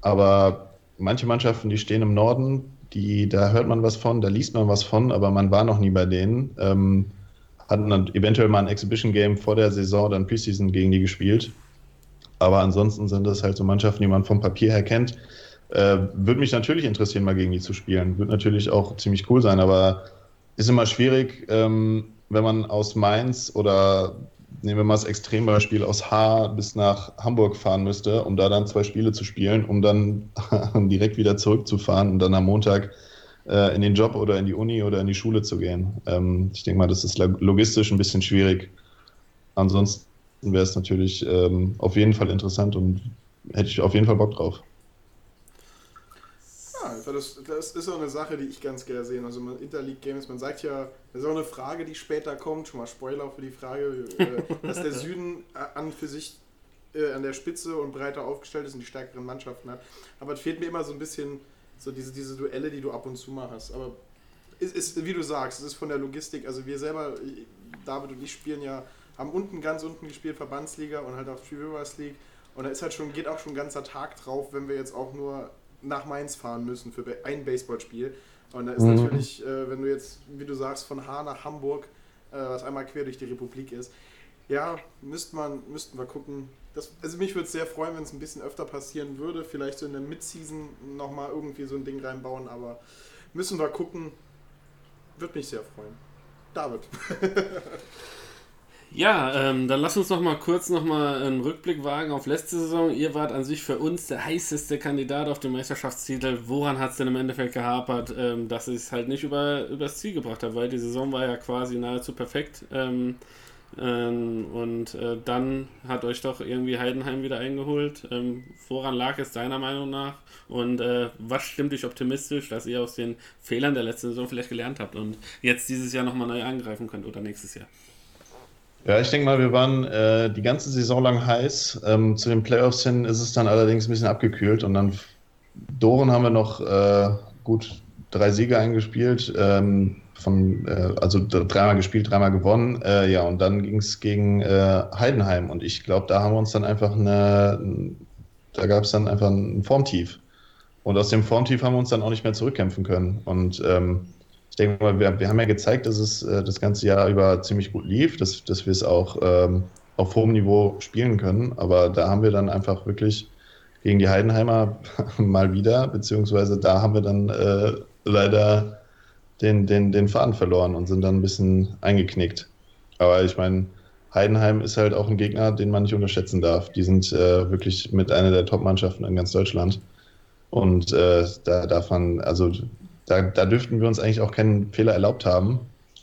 aber manche Mannschaften, die stehen im Norden, die, da hört man was von, da liest man was von, aber man war noch nie bei denen. Hatten dann eventuell mal ein Exhibition-Game vor der Saison, dann Preseason gegen die gespielt. Aber ansonsten sind das halt so Mannschaften, die man vom Papier her kennt. Äh, Würde mich natürlich interessieren, mal gegen die zu spielen. Würde natürlich auch ziemlich cool sein, aber ist immer schwierig, ähm, wenn man aus Mainz oder nehmen wir mal das Extrembeispiel aus H bis nach Hamburg fahren müsste, um da dann zwei Spiele zu spielen, um dann direkt wieder zurückzufahren und dann am Montag in den Job oder in die Uni oder in die Schule zu gehen. Ähm, ich denke mal, das ist logistisch ein bisschen schwierig. Ansonsten wäre es natürlich ähm, auf jeden Fall interessant und hätte ich auf jeden Fall Bock drauf. Ja, also das, das ist auch eine Sache, die ich ganz gerne sehe. Also Interleague Games, man sagt ja, das ist auch eine Frage, die später kommt, schon mal Spoiler für die Frage, äh, dass der Süden an für sich äh, an der Spitze und breiter aufgestellt ist und die stärkeren Mannschaften hat. Aber es fehlt mir immer so ein bisschen so diese, diese Duelle, die du ab und zu mal hast. Aber es ist, wie du sagst, es ist von der Logistik, also wir selber, David und ich spielen ja, haben unten, ganz unten gespielt, Verbandsliga und halt auch Three Rivers League. Und da ist halt schon, geht auch schon ein ganzer Tag drauf, wenn wir jetzt auch nur nach Mainz fahren müssen für ein Baseballspiel. Und da ist mhm. natürlich, äh, wenn du jetzt, wie du sagst, von H nach Hamburg, äh, was einmal quer durch die Republik ist, ja, müsste man, müssten wir gucken, das, also mich würde es sehr freuen, wenn es ein bisschen öfter passieren würde. Vielleicht so in der Mid-Season nochmal irgendwie so ein Ding reinbauen, aber müssen wir gucken. Würde mich sehr freuen. David. ja, ähm, dann lass uns noch mal kurz noch mal einen Rückblick wagen auf letzte Saison. Ihr wart an sich für uns der heißeste Kandidat auf den Meisterschaftstitel. Woran hat es denn im Endeffekt gehapert, ähm, dass ich es halt nicht über, übers Ziel gebracht habe? Weil die Saison war ja quasi nahezu perfekt. Ähm, ähm, und äh, dann hat euch doch irgendwie Heidenheim wieder eingeholt. Ähm, woran lag es deiner Meinung nach? Und äh, was stimmt dich optimistisch, dass ihr aus den Fehlern der letzten Saison vielleicht gelernt habt und jetzt dieses Jahr nochmal neu angreifen könnt oder nächstes Jahr? Ja, ich denke mal, wir waren äh, die ganze Saison lang heiß. Ähm, zu den Playoffs hin ist es dann allerdings ein bisschen abgekühlt und dann Doren haben wir noch äh, gut drei Siege eingespielt. Ähm, von, äh, also dreimal gespielt, dreimal gewonnen. Äh, ja, und dann ging es gegen äh, Heidenheim. Und ich glaube, da haben wir uns dann einfach eine, da gab es dann einfach ein Formtief. Und aus dem Formtief haben wir uns dann auch nicht mehr zurückkämpfen können. Und ähm, ich denke mal, wir, wir haben ja gezeigt, dass es äh, das ganze Jahr über ziemlich gut lief, dass, dass wir es auch ähm, auf hohem Niveau spielen können. Aber da haben wir dann einfach wirklich gegen die Heidenheimer mal wieder, beziehungsweise da haben wir dann äh, leider den, den, den Faden verloren und sind dann ein bisschen eingeknickt. Aber ich meine, Heidenheim ist halt auch ein Gegner, den man nicht unterschätzen darf. Die sind äh, wirklich mit einer der Top-Mannschaften in ganz Deutschland. Und äh, da darf man, also da, da dürften wir uns eigentlich auch keinen Fehler erlaubt haben.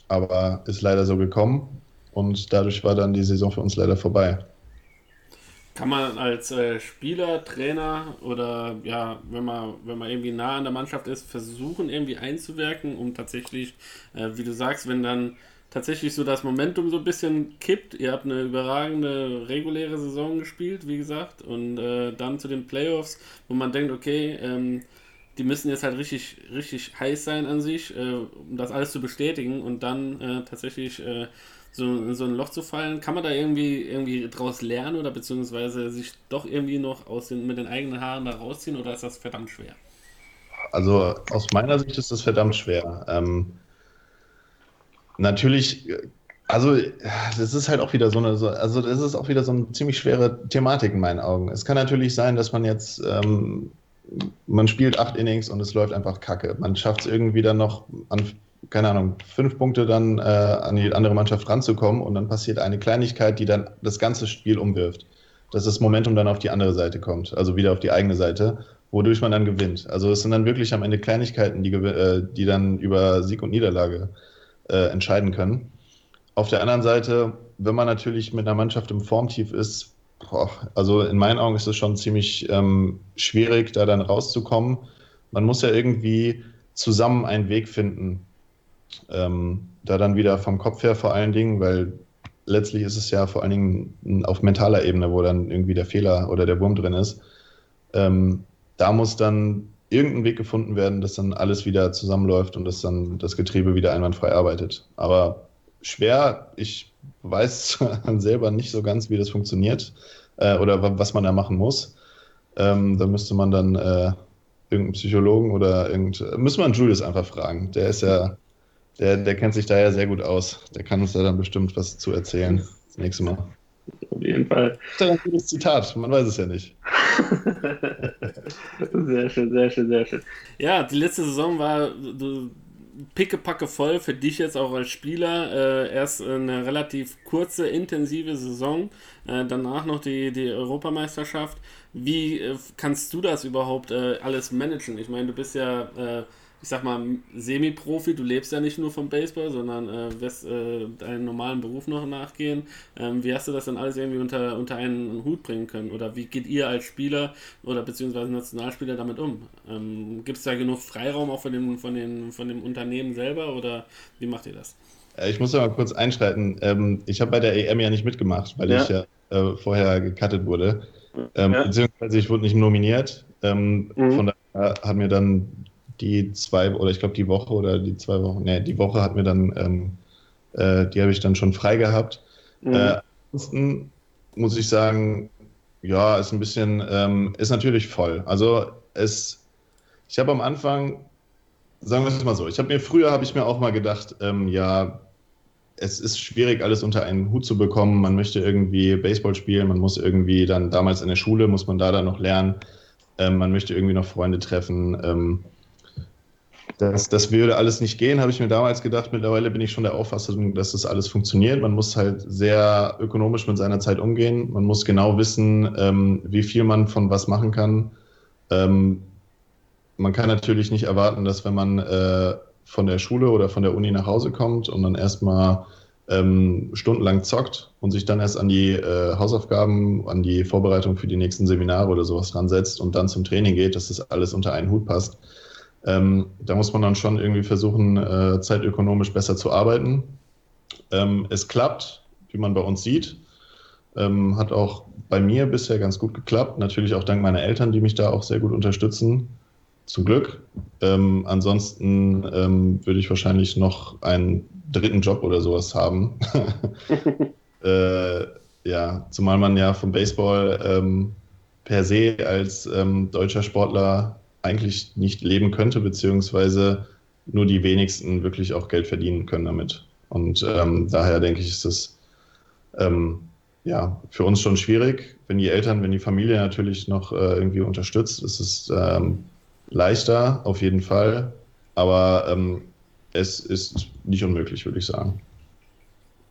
Aber ist leider so gekommen. Und dadurch war dann die Saison für uns leider vorbei. Kann man als äh, Spieler, Trainer oder ja, wenn man, wenn man irgendwie nah an der Mannschaft ist, versuchen irgendwie einzuwirken, um tatsächlich, äh, wie du sagst, wenn dann tatsächlich so das Momentum so ein bisschen kippt. Ihr habt eine überragende reguläre Saison gespielt, wie gesagt, und äh, dann zu den Playoffs, wo man denkt, okay, ähm, die müssen jetzt halt richtig, richtig heiß sein an sich, äh, um das alles zu bestätigen und dann äh, tatsächlich äh, so so ein Loch zu fallen. Kann man da irgendwie, irgendwie draus lernen oder beziehungsweise sich doch irgendwie noch aus den, mit den eigenen Haaren da rausziehen oder ist das verdammt schwer? Also aus meiner Sicht ist das verdammt schwer. Ähm, natürlich, also das ist halt auch wieder so eine, also das ist auch wieder so eine ziemlich schwere Thematik in meinen Augen. Es kann natürlich sein, dass man jetzt, ähm, man spielt acht Innings und es läuft einfach kacke. Man schafft es irgendwie dann noch an keine Ahnung, fünf Punkte dann äh, an die andere Mannschaft ranzukommen und dann passiert eine Kleinigkeit, die dann das ganze Spiel umwirft. Dass das Momentum dann auf die andere Seite kommt, also wieder auf die eigene Seite, wodurch man dann gewinnt. Also es sind dann wirklich am Ende Kleinigkeiten, die, äh, die dann über Sieg und Niederlage äh, entscheiden können. Auf der anderen Seite, wenn man natürlich mit einer Mannschaft im Formtief ist, boah, also in meinen Augen ist es schon ziemlich ähm, schwierig, da dann rauszukommen. Man muss ja irgendwie zusammen einen Weg finden, ähm, da dann wieder vom Kopf her vor allen Dingen, weil letztlich ist es ja vor allen Dingen auf mentaler Ebene, wo dann irgendwie der Fehler oder der Wurm drin ist. Ähm, da muss dann irgendein Weg gefunden werden, dass dann alles wieder zusammenläuft und dass dann das Getriebe wieder einwandfrei arbeitet. Aber schwer, ich weiß selber nicht so ganz, wie das funktioniert äh, oder was man da machen muss. Ähm, da müsste man dann äh, irgendeinen Psychologen oder irgend, müsste man Julius einfach fragen. Der ist ja, der, der kennt sich da ja sehr gut aus. Der kann uns da dann bestimmt was zu erzählen. Das nächste Mal. Auf jeden Fall. Das ist ein gutes Zitat, man weiß es ja nicht. sehr schön, sehr schön, sehr schön. Ja, die letzte Saison war pickepacke voll für dich jetzt auch als Spieler. Äh, erst eine relativ kurze, intensive Saison, äh, danach noch die, die Europameisterschaft. Wie äh, kannst du das überhaupt äh, alles managen? Ich meine, du bist ja äh, ich sag mal, Semi-Profi, du lebst ja nicht nur vom Baseball, sondern äh, wirst äh, deinen normalen Beruf noch nachgehen. Ähm, wie hast du das dann alles irgendwie unter, unter einen Hut bringen können? Oder wie geht ihr als Spieler oder beziehungsweise Nationalspieler damit um? Ähm, Gibt es da genug Freiraum auch von dem, von, den, von dem Unternehmen selber oder wie macht ihr das? Äh, ich muss da mal kurz einschreiten. Ähm, ich habe bei der EM ja nicht mitgemacht, weil ja. ich ja äh, vorher gecuttet wurde. Ähm, ja. Beziehungsweise ich wurde nicht nominiert. Ähm, mhm. Von daher haben mir dann die zwei, oder ich glaube die Woche oder die zwei Wochen, ne, die Woche hat mir dann, ähm, äh, die habe ich dann schon frei gehabt. Mhm. Äh, ansonsten muss ich sagen, ja, ist ein bisschen, ähm, ist natürlich voll. Also es, ich habe am Anfang, sagen wir es mal so, ich habe mir früher, habe ich mir auch mal gedacht, ähm, ja, es ist schwierig, alles unter einen Hut zu bekommen. Man möchte irgendwie Baseball spielen, man muss irgendwie dann damals in der Schule, muss man da dann noch lernen. Ähm, man möchte irgendwie noch Freunde treffen. Das, das würde alles nicht gehen, habe ich mir damals gedacht. Mittlerweile bin ich schon der Auffassung, dass das alles funktioniert. Man muss halt sehr ökonomisch mit seiner Zeit umgehen. Man muss genau wissen, ähm, wie viel man von was machen kann. Ähm, man kann natürlich nicht erwarten, dass wenn man äh, von der Schule oder von der Uni nach Hause kommt und dann erstmal ähm, stundenlang zockt und sich dann erst an die äh, Hausaufgaben, an die Vorbereitung für die nächsten Seminare oder sowas ransetzt und dann zum Training geht, dass das alles unter einen Hut passt. Ähm, da muss man dann schon irgendwie versuchen, äh, zeitökonomisch besser zu arbeiten. Ähm, es klappt, wie man bei uns sieht. Ähm, hat auch bei mir bisher ganz gut geklappt. Natürlich auch dank meiner Eltern, die mich da auch sehr gut unterstützen. Zum Glück. Ähm, ansonsten ähm, würde ich wahrscheinlich noch einen dritten Job oder sowas haben. äh, ja, zumal man ja vom Baseball ähm, per se als deutscher Sportler eigentlich nicht leben könnte, beziehungsweise nur die wenigsten wirklich auch Geld verdienen können damit. Und ähm, daher denke ich, ist das ähm, ja, für uns schon schwierig. Wenn die Eltern, wenn die Familie natürlich noch äh, irgendwie unterstützt, ist es ähm, leichter, auf jeden Fall. Aber ähm, es ist nicht unmöglich, würde ich sagen.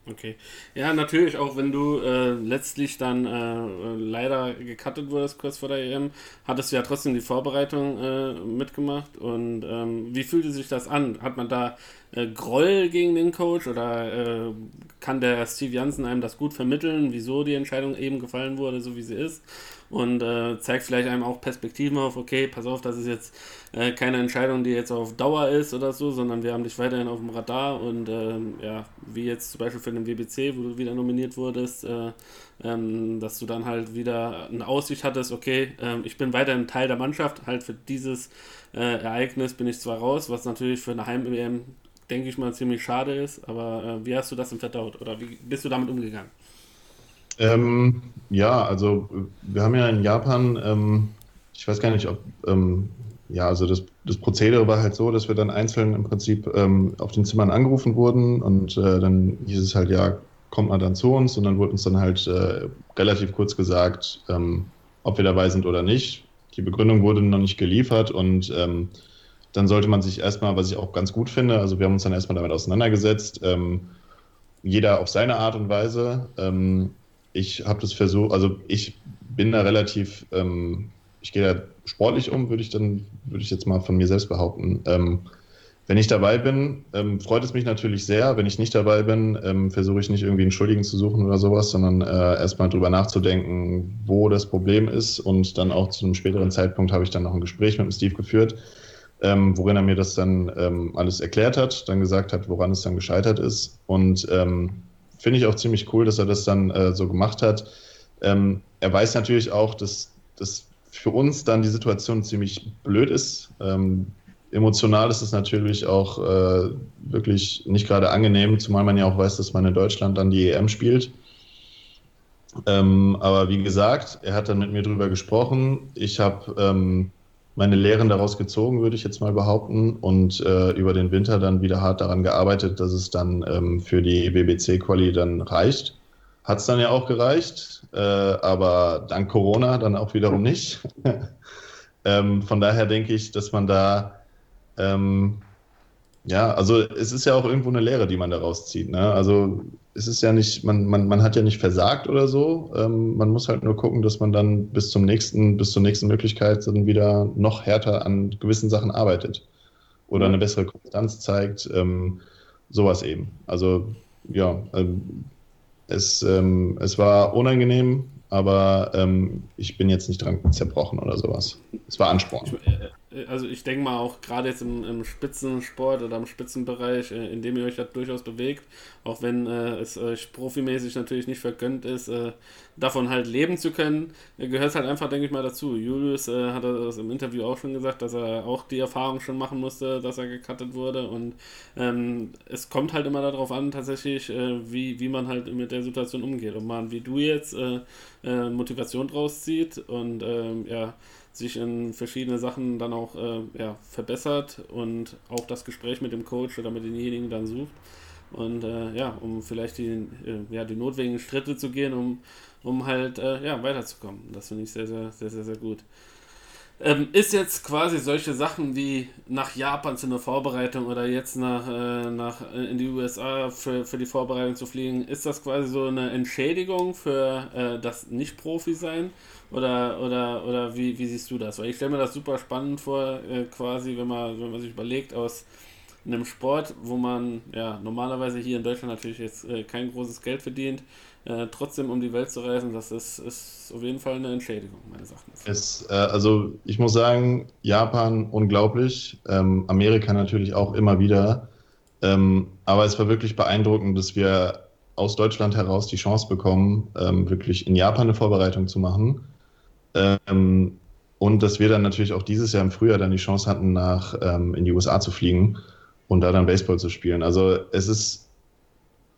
Okay. Ja, natürlich, auch wenn du äh, letztlich dann äh, leider gecuttet wurdest kurz vor der EM, hattest du ja trotzdem die Vorbereitung äh, mitgemacht. Und ähm, wie fühlte sich das an? Hat man da äh, Groll gegen den Coach oder äh, kann der Steve Jansen einem das gut vermitteln, wieso die Entscheidung eben gefallen wurde, so wie sie ist? Und äh, zeigt vielleicht einem auch Perspektiven auf, okay, pass auf, das ist jetzt äh, keine Entscheidung, die jetzt auf Dauer ist oder so, sondern wir haben dich weiterhin auf dem Radar. Und ähm, ja, wie jetzt zum Beispiel für den WBC, wo du wieder nominiert wurdest, äh, ähm, dass du dann halt wieder eine Aussicht hattest, okay, ähm, ich bin weiterhin Teil der Mannschaft, halt für dieses äh, Ereignis bin ich zwar raus, was natürlich für eine Heim-EM, denke ich mal, ziemlich schade ist, aber äh, wie hast du das denn verdaut? Oder wie bist du damit umgegangen? Ähm, ja, also wir haben ja in Japan, ähm, ich weiß gar nicht, ob, ähm, ja, also das, das Prozedere war halt so, dass wir dann einzeln im Prinzip ähm, auf den Zimmern angerufen wurden und äh, dann hieß es halt, ja, kommt mal dann zu uns und dann wurde uns dann halt äh, relativ kurz gesagt, ähm, ob wir dabei sind oder nicht. Die Begründung wurde noch nicht geliefert und ähm, dann sollte man sich erstmal, was ich auch ganz gut finde, also wir haben uns dann erstmal damit auseinandergesetzt, jeder auf seine Art und Weise. Ähm, ich habe das versucht, also ich bin da relativ, ähm, ich gehe da sportlich um, würde ich dann, würde ich jetzt mal von mir selbst behaupten. Ähm, wenn ich dabei bin, ähm, freut es mich natürlich sehr. Wenn ich nicht dabei bin, ähm, versuche ich nicht irgendwie einen Schuldigen zu suchen oder sowas, sondern äh, erstmal drüber nachzudenken, wo das Problem ist. Und dann auch zu einem späteren Zeitpunkt habe ich dann noch ein Gespräch mit dem Steve geführt, ähm, worin er mir das dann ähm, alles erklärt hat, dann gesagt hat, woran es dann gescheitert ist. Und finde ich auch ziemlich cool, dass er das dann äh, so gemacht hat. Ähm, er weiß natürlich auch, dass, dass für uns dann die Situation ziemlich blöd ist. Ähm, emotional ist es natürlich auch äh, wirklich nicht gerade angenehm, zumal man ja auch weiß, dass man in Deutschland dann die EM spielt. Ähm, aber wie gesagt, er hat dann mit mir drüber gesprochen. Ich habe ähm, meine Lehren daraus gezogen, würde ich jetzt mal behaupten, und äh, über den Winter dann wieder hart daran gearbeitet, dass es dann ähm, für die BBC-Quali dann reicht. Hat es dann ja auch gereicht, äh, aber dank Corona dann auch wiederum nicht. Ähm, von daher denke ich, dass man da ähm, ja, also es ist ja auch irgendwo eine Lehre, die man daraus zieht. Ne? Also es ist ja nicht, man, man, man hat ja nicht versagt oder so. Ähm, man muss halt nur gucken, dass man dann bis zum nächsten, bis zur nächsten Möglichkeit dann wieder noch härter an gewissen Sachen arbeitet. Oder eine bessere Konstanz zeigt. Ähm, sowas eben. Also ja, ähm, es, ähm, es war unangenehm, aber ähm, ich bin jetzt nicht dran zerbrochen oder sowas. Es war Ansporn. Ich, äh, also ich denke mal auch gerade jetzt im, im, Spitzensport oder im Spitzenbereich, äh, in dem ihr euch da durchaus bewegt, auch wenn äh, es euch profimäßig natürlich nicht vergönnt ist, äh, davon halt leben zu können, äh, gehört es halt einfach, denke ich mal, dazu. Julius äh, hat das im Interview auch schon gesagt, dass er auch die Erfahrung schon machen musste, dass er gecuttet wurde und ähm, es kommt halt immer darauf an, tatsächlich, äh, wie, wie man halt mit der Situation umgeht. Ob man, wie du jetzt, Motivation draus zieht und ähm, ja, sich in verschiedene Sachen dann auch äh, ja, verbessert und auch das Gespräch mit dem Coach oder mit denjenigen dann sucht. Und äh, ja, um vielleicht die, äh, ja, die notwendigen Schritte zu gehen, um, um halt äh, ja, weiterzukommen. Das finde ich sehr, sehr, sehr, sehr, sehr gut. Ähm, ist jetzt quasi solche Sachen wie nach Japan zu einer Vorbereitung oder jetzt nach, äh, nach äh, in die USA für, für die Vorbereitung zu fliegen, ist das quasi so eine Entschädigung für äh, das Nicht-Profi-Sein? Oder, oder, oder wie, wie siehst du das? Weil ich stelle mir das super spannend vor, äh, quasi, wenn man, wenn man sich überlegt, aus einem Sport, wo man ja normalerweise hier in Deutschland natürlich jetzt äh, kein großes Geld verdient, äh, trotzdem um die Welt zu reisen, das ist, ist auf jeden Fall eine Entschädigung, meines Erachtens. Es, äh, also ich muss sagen, Japan unglaublich, ähm, Amerika natürlich auch immer wieder. Ähm, aber es war wirklich beeindruckend, dass wir aus Deutschland heraus die Chance bekommen, ähm, wirklich in Japan eine Vorbereitung zu machen. Ähm, und dass wir dann natürlich auch dieses Jahr im Frühjahr dann die Chance hatten, nach ähm, in die USA zu fliegen und da dann Baseball zu spielen. Also es ist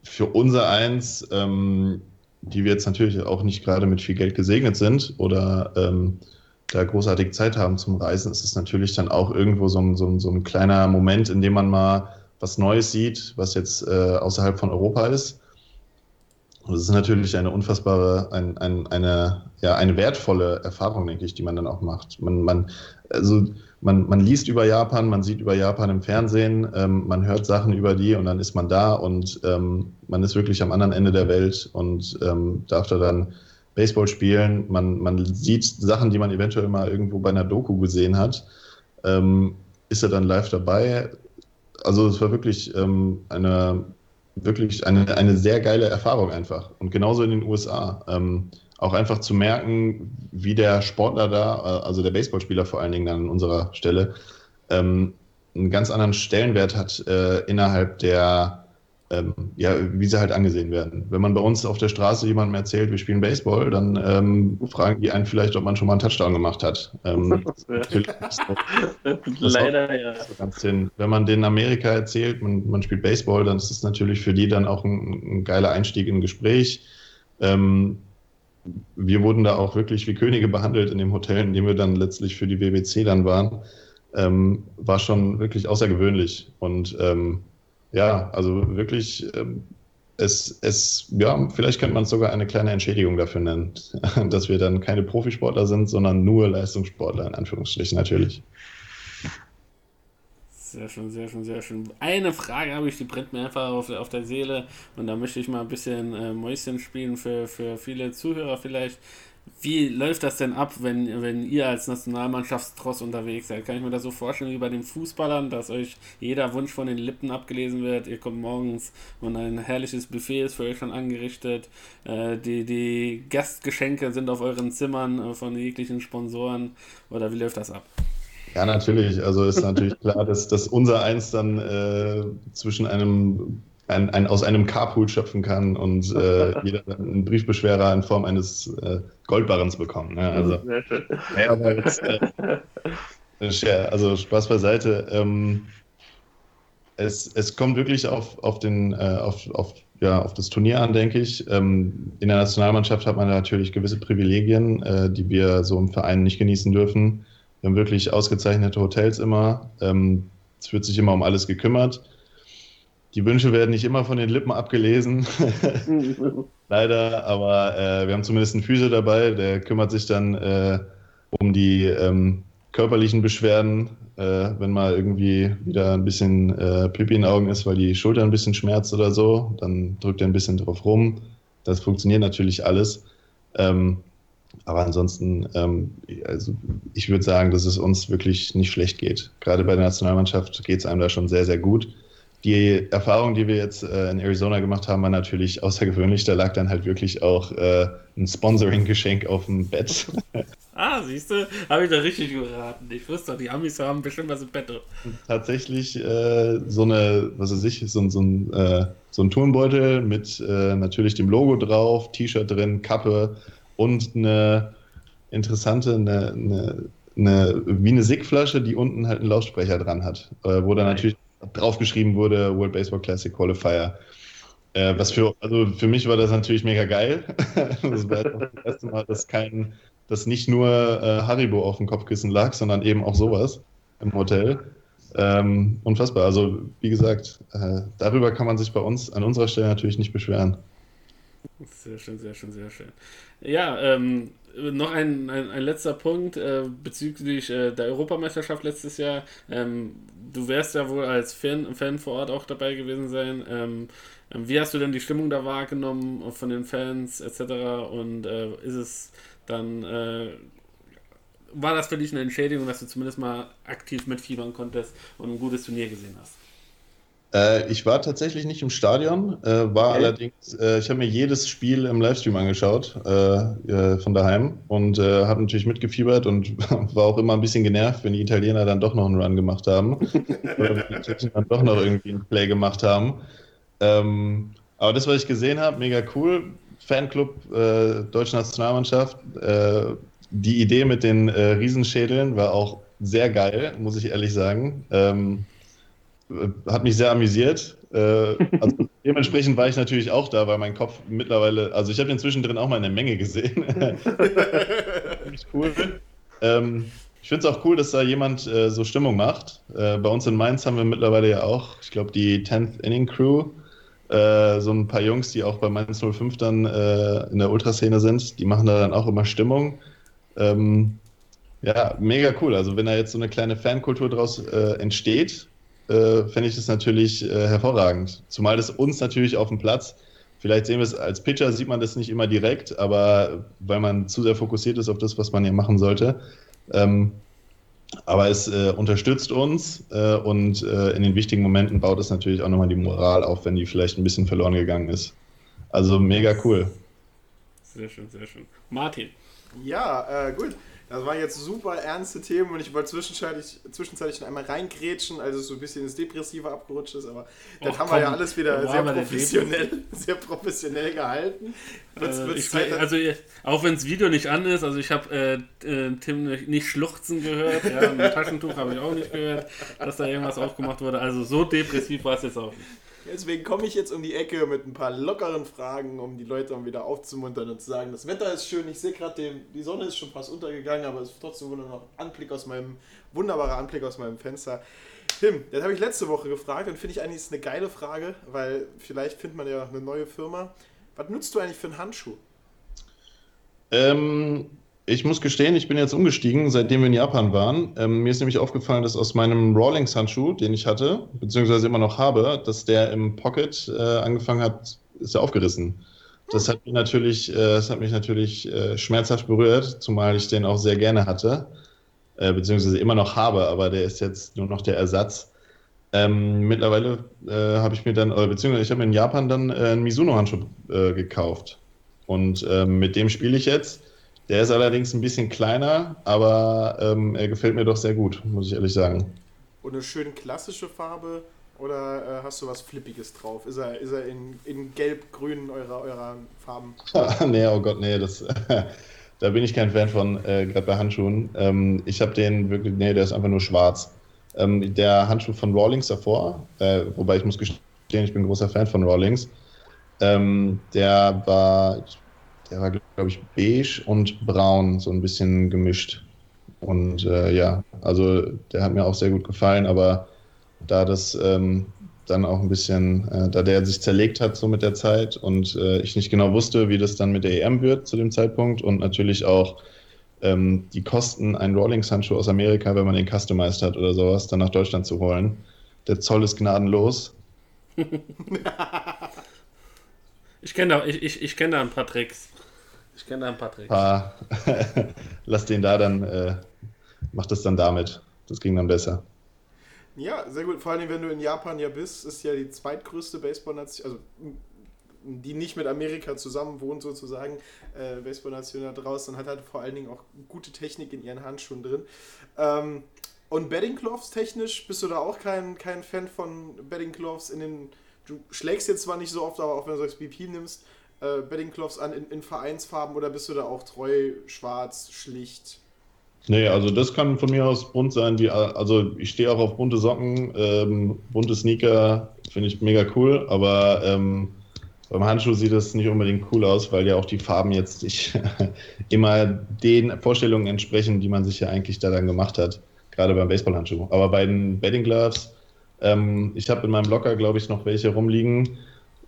für unser Eins, ähm, die wir jetzt natürlich auch nicht gerade mit viel Geld gesegnet sind oder ähm, da großartig Zeit haben zum Reisen, ist es natürlich dann auch irgendwo so ein, so ein, so ein kleiner Moment, in dem man mal was Neues sieht, was jetzt äh, außerhalb von Europa ist. Und es ist natürlich eine unfassbare, ein, ein, eine, ja, eine wertvolle Erfahrung, denke ich, die man dann auch macht. Man, man, also man, man liest über Japan, man sieht über Japan im Fernsehen, ähm, man hört Sachen über die und dann ist man da und ähm, man ist wirklich am anderen Ende der Welt und ähm, darf da dann Baseball spielen. Man, man sieht Sachen, die man eventuell mal irgendwo bei einer Doku gesehen hat. Ähm, ist er dann live dabei? Also es war wirklich ähm, eine wirklich eine, eine sehr geile Erfahrung einfach. Und genauso in den USA. Ähm, auch einfach zu merken, wie der Sportler da, äh, also der Baseballspieler vor allen Dingen an unserer Stelle, ähm, einen ganz anderen Stellenwert hat äh, innerhalb der ähm, ja, wie sie halt angesehen werden. Wenn man bei uns auf der Straße jemandem erzählt, wir spielen Baseball, dann ähm, fragen die einen vielleicht, ob man schon mal einen Touchdown gemacht hat. Ähm, Leider, ja. Wenn man denen Amerika erzählt, man, man, spielt Baseball, dann ist es natürlich für die dann auch ein, ein geiler Einstieg in ein Gespräch. Ähm, wir wurden da auch wirklich wie Könige behandelt in dem Hotel, in dem wir dann letztlich für die WWC dann waren. Ähm, war schon wirklich außergewöhnlich. Und ähm, ja, also wirklich, ähm, es, es, ja, vielleicht könnte man es sogar eine kleine Entschädigung dafür nennen, dass wir dann keine Profisportler sind, sondern nur Leistungssportler, in Anführungsstrichen natürlich. Sehr schön, sehr schön, sehr schön. Eine Frage habe ich, die brennt mir einfach auf, auf der Seele und da möchte ich mal ein bisschen äh, Mäuschen spielen für, für viele Zuhörer vielleicht. Wie läuft das denn ab, wenn, wenn ihr als Nationalmannschaftstross unterwegs seid? Kann ich mir das so vorstellen wie bei den Fußballern, dass euch jeder Wunsch von den Lippen abgelesen wird? Ihr kommt morgens und ein herrliches Buffet ist für euch schon angerichtet. Äh, die, die Gastgeschenke sind auf euren Zimmern äh, von jeglichen Sponsoren. Oder wie läuft das ab? Ja, natürlich. Also ist natürlich klar, dass, dass unser Eins dann äh, zwischen einem ein, ein, aus einem Carpool schöpfen kann und äh, jeder einen Briefbeschwerer in Form eines äh, Goldbarrens bekommt. Ne? Also, Sehr schön. Ja, aber jetzt, äh, also Spaß beiseite. Ähm, es, es kommt wirklich auf, auf, den, äh, auf, auf, ja, auf das Turnier an, denke ich. Ähm, in der Nationalmannschaft hat man natürlich gewisse Privilegien, äh, die wir so im Verein nicht genießen dürfen. Wir haben wirklich ausgezeichnete Hotels immer. Ähm, es wird sich immer um alles gekümmert. Die Wünsche werden nicht immer von den Lippen abgelesen, leider, aber äh, wir haben zumindest einen Physio dabei, der kümmert sich dann äh, um die ähm, körperlichen Beschwerden, äh, wenn mal irgendwie wieder ein bisschen äh, Pipi in den Augen ist, weil die Schulter ein bisschen schmerzt oder so, dann drückt er ein bisschen drauf rum. Das funktioniert natürlich alles. Ähm, aber ansonsten, ähm, also ich würde sagen, dass es uns wirklich nicht schlecht geht. Gerade bei der Nationalmannschaft geht es einem da schon sehr, sehr gut die Erfahrung, die wir jetzt äh, in Arizona gemacht haben, war natürlich außergewöhnlich. Da lag dann halt wirklich auch äh, ein Sponsoring-Geschenk auf dem Bett. ah, siehst du, habe ich da richtig geraten. Ich wusste doch, die Amis haben bestimmt was im Bett. Tatsächlich äh, so eine, was weiß ich, so, so, ein, äh, so ein Turnbeutel mit äh, natürlich dem Logo drauf, T-Shirt drin, Kappe und eine interessante, eine, eine, eine wie eine Sigflasche, die unten halt einen Lautsprecher dran hat, äh, wo dann natürlich draufgeschrieben wurde, World Baseball Classic Qualifier. Äh, was für, also für mich war das natürlich mega geil. das war das erste Mal, dass kein, dass nicht nur äh, Haribo auf dem Kopfkissen lag, sondern eben auch sowas im Hotel. Ähm, unfassbar. Also, wie gesagt, äh, darüber kann man sich bei uns an unserer Stelle natürlich nicht beschweren. Sehr schön, sehr schön, sehr schön. Ja, ähm, noch ein, ein, ein, letzter Punkt äh, bezüglich äh, der Europameisterschaft letztes Jahr. Ähm, du wärst ja wohl als Fan, Fan vor Ort auch dabei gewesen sein. Ähm, ähm wie hast du denn die Stimmung da wahrgenommen von den Fans etc.? Und äh, ist es dann, äh, war das für dich eine Entschädigung, dass du zumindest mal aktiv mitfiebern konntest und ein gutes Turnier gesehen hast? Äh, ich war tatsächlich nicht im Stadion, äh, war okay. allerdings, äh, ich habe mir jedes Spiel im Livestream angeschaut äh, äh, von daheim und äh, habe natürlich mitgefiebert und war auch immer ein bisschen genervt, wenn die Italiener dann doch noch einen Run gemacht haben oder wenn die Tschechen dann doch noch irgendwie ein Play gemacht haben. Ähm, aber das, was ich gesehen habe, mega cool. Fanclub Deutsche Nationalmannschaft. die Idee mit den Riesenschädeln war auch sehr geil, muss ich ehrlich sagen. Ähm, hat mich sehr amüsiert. Äh, also dementsprechend war ich natürlich auch da, weil mein Kopf mittlerweile, also ich habe den zwischendrin auch mal eine Menge gesehen. Cool. Ähm, ich finde es auch cool, dass da jemand äh, so Stimmung macht. Äh, bei uns in Mainz haben wir mittlerweile ja auch, ich glaube, die 10th Inning Crew. Äh, so ein paar Jungs, die auch bei Mainz 05 dann äh, in der Ultraszene sind, die machen da dann auch immer Stimmung. Ähm, ja, mega cool. Also wenn da jetzt so eine kleine Fankultur draus äh, entsteht, äh, fände ich das natürlich äh, hervorragend. Zumal das uns natürlich auf dem Platz, vielleicht sehen wir es als Pitcher, sieht man das nicht immer direkt, aber weil man zu sehr fokussiert ist auf das, was man hier machen sollte. Ähm, aber es äh, unterstützt uns äh, und äh, in den wichtigen Momenten baut es natürlich auch nochmal die Moral auf, wenn die vielleicht ein bisschen verloren gegangen ist. Also mega cool. Sehr schön, sehr schön. Martin. Ja, äh, gut. Das waren jetzt super ernste Themen und ich wollte zwischenzeitlich, zwischenzeitlich noch einmal reingrätschen, also so ein bisschen ins Depressive abgerutscht ist, aber Och, das haben komm, wir ja alles wieder sehr professionell, sehr professionell gehalten. Also, ich, also auch wenn das Video nicht an ist, also ich habe äh, äh, Tim nicht schluchzen gehört, ja, ein Taschentuch habe ich auch nicht gehört, dass da irgendwas aufgemacht wurde. Also so depressiv war es jetzt auch nicht. Deswegen komme ich jetzt um die Ecke mit ein paar lockeren Fragen, um die Leute dann wieder aufzumuntern und zu sagen, das Wetter ist schön, ich sehe gerade, die Sonne ist schon fast untergegangen, aber es ist trotzdem noch Anblick aus meinem, wunderbarer Anblick aus meinem Fenster. Tim, das habe ich letzte Woche gefragt und finde ich eigentlich eine geile Frage, weil vielleicht findet man ja eine neue Firma. Was nutzt du eigentlich für einen Handschuh? Ähm, ich muss gestehen, ich bin jetzt umgestiegen, seitdem wir in Japan waren. Ähm, mir ist nämlich aufgefallen, dass aus meinem Rawlings-Handschuh, den ich hatte, beziehungsweise immer noch habe, dass der im Pocket äh, angefangen hat, ist er aufgerissen. Das hat mich natürlich, äh, das hat mich natürlich äh, schmerzhaft berührt, zumal ich den auch sehr gerne hatte, äh, beziehungsweise immer noch habe, aber der ist jetzt nur noch der Ersatz. Ähm, mittlerweile äh, habe ich mir dann, beziehungsweise ich habe in Japan dann äh, einen Mizuno-Handschuh gekauft. Und mit dem spiele ich jetzt. Der ist allerdings ein bisschen kleiner, aber ähm, er gefällt mir doch sehr gut, muss ich ehrlich sagen. Und eine schön klassische Farbe Oder äh, hast du was Flippiges drauf? Ist er, ist er in, in gelb-grün eurer, eurer Farben? nee, oh Gott, nee, das, da bin ich kein Fan von, äh, gerade bei Handschuhen. Ähm, ich habe den wirklich, nee, der ist einfach nur schwarz. Ähm, der Handschuh von Rawlings davor, äh, wobei ich muss gestehen, ich bin ein großer Fan von Rawlings, ähm, der war, der war, glaube ich, beige und braun, so ein bisschen gemischt. Und äh, ja, also der hat mir auch sehr gut gefallen, aber da das ähm, dann auch ein bisschen, äh, da der sich zerlegt hat so mit der Zeit und äh, ich nicht genau wusste, wie das dann mit der EM wird zu dem Zeitpunkt und natürlich auch ähm, die Kosten, einen Rawlings-Handschuh aus Amerika, wenn man den customized hat oder sowas, dann nach Deutschland zu holen. Der Zoll ist gnadenlos. ich kenne da, ich, ich, ich kenn da ein paar Tricks. Ich kenne da ein paar Tricks. Paar. Lass den da dann, äh, mach das dann damit. Das ging dann besser. Ja, sehr gut. Vor allem, wenn du in Japan ja bist, ist ja die zweitgrößte Baseball-Nation, also die nicht mit Amerika zusammen wohnt sozusagen, äh, Baseball-Nation da draußen, hat halt vor allen Dingen auch gute Technik in ihren Handschuhen drin. Ähm, und Betting Gloves technisch, bist du da auch kein, kein Fan von Betting Gloves in den, du schlägst jetzt zwar nicht so oft, aber auch wenn du sagst BP nimmst, äh, Betting Gloves an in, in Vereinsfarben oder bist du da auch treu, schwarz, schlicht? Nee, also das kann von mir aus bunt sein. Wie, also ich stehe auch auf bunte Socken, ähm, bunte Sneaker finde ich mega cool, aber ähm, beim Handschuh sieht das nicht unbedingt cool aus, weil ja auch die Farben jetzt nicht immer den Vorstellungen entsprechen, die man sich ja eigentlich da dann gemacht hat, gerade beim Baseballhandschuh. Aber bei den Betting Gloves, ähm, ich habe in meinem Locker, glaube ich, noch welche rumliegen,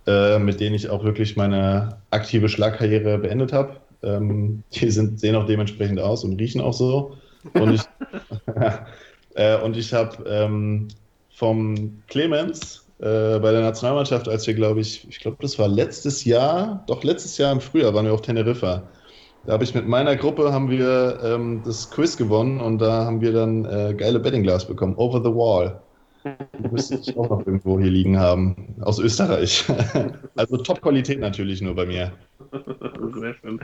äh, mit denen ich auch wirklich meine aktive Schlagkarriere beendet habe. Ähm, die sind, sehen auch dementsprechend aus und riechen auch so. Und ich, äh, und ich habe ähm, vom Clemens äh, bei der Nationalmannschaft, als wir, glaube ich, ich glaube, das war letztes Jahr, doch letztes Jahr im Frühjahr waren wir auf Teneriffa. Da habe ich mit meiner Gruppe haben wir ähm, das Quiz gewonnen und da haben wir dann äh, geile Bettingglas bekommen, Over the Wall. Die müsste ich auch noch irgendwo hier liegen haben. Aus Österreich. also Top-Qualität natürlich nur bei mir. Sehr schön.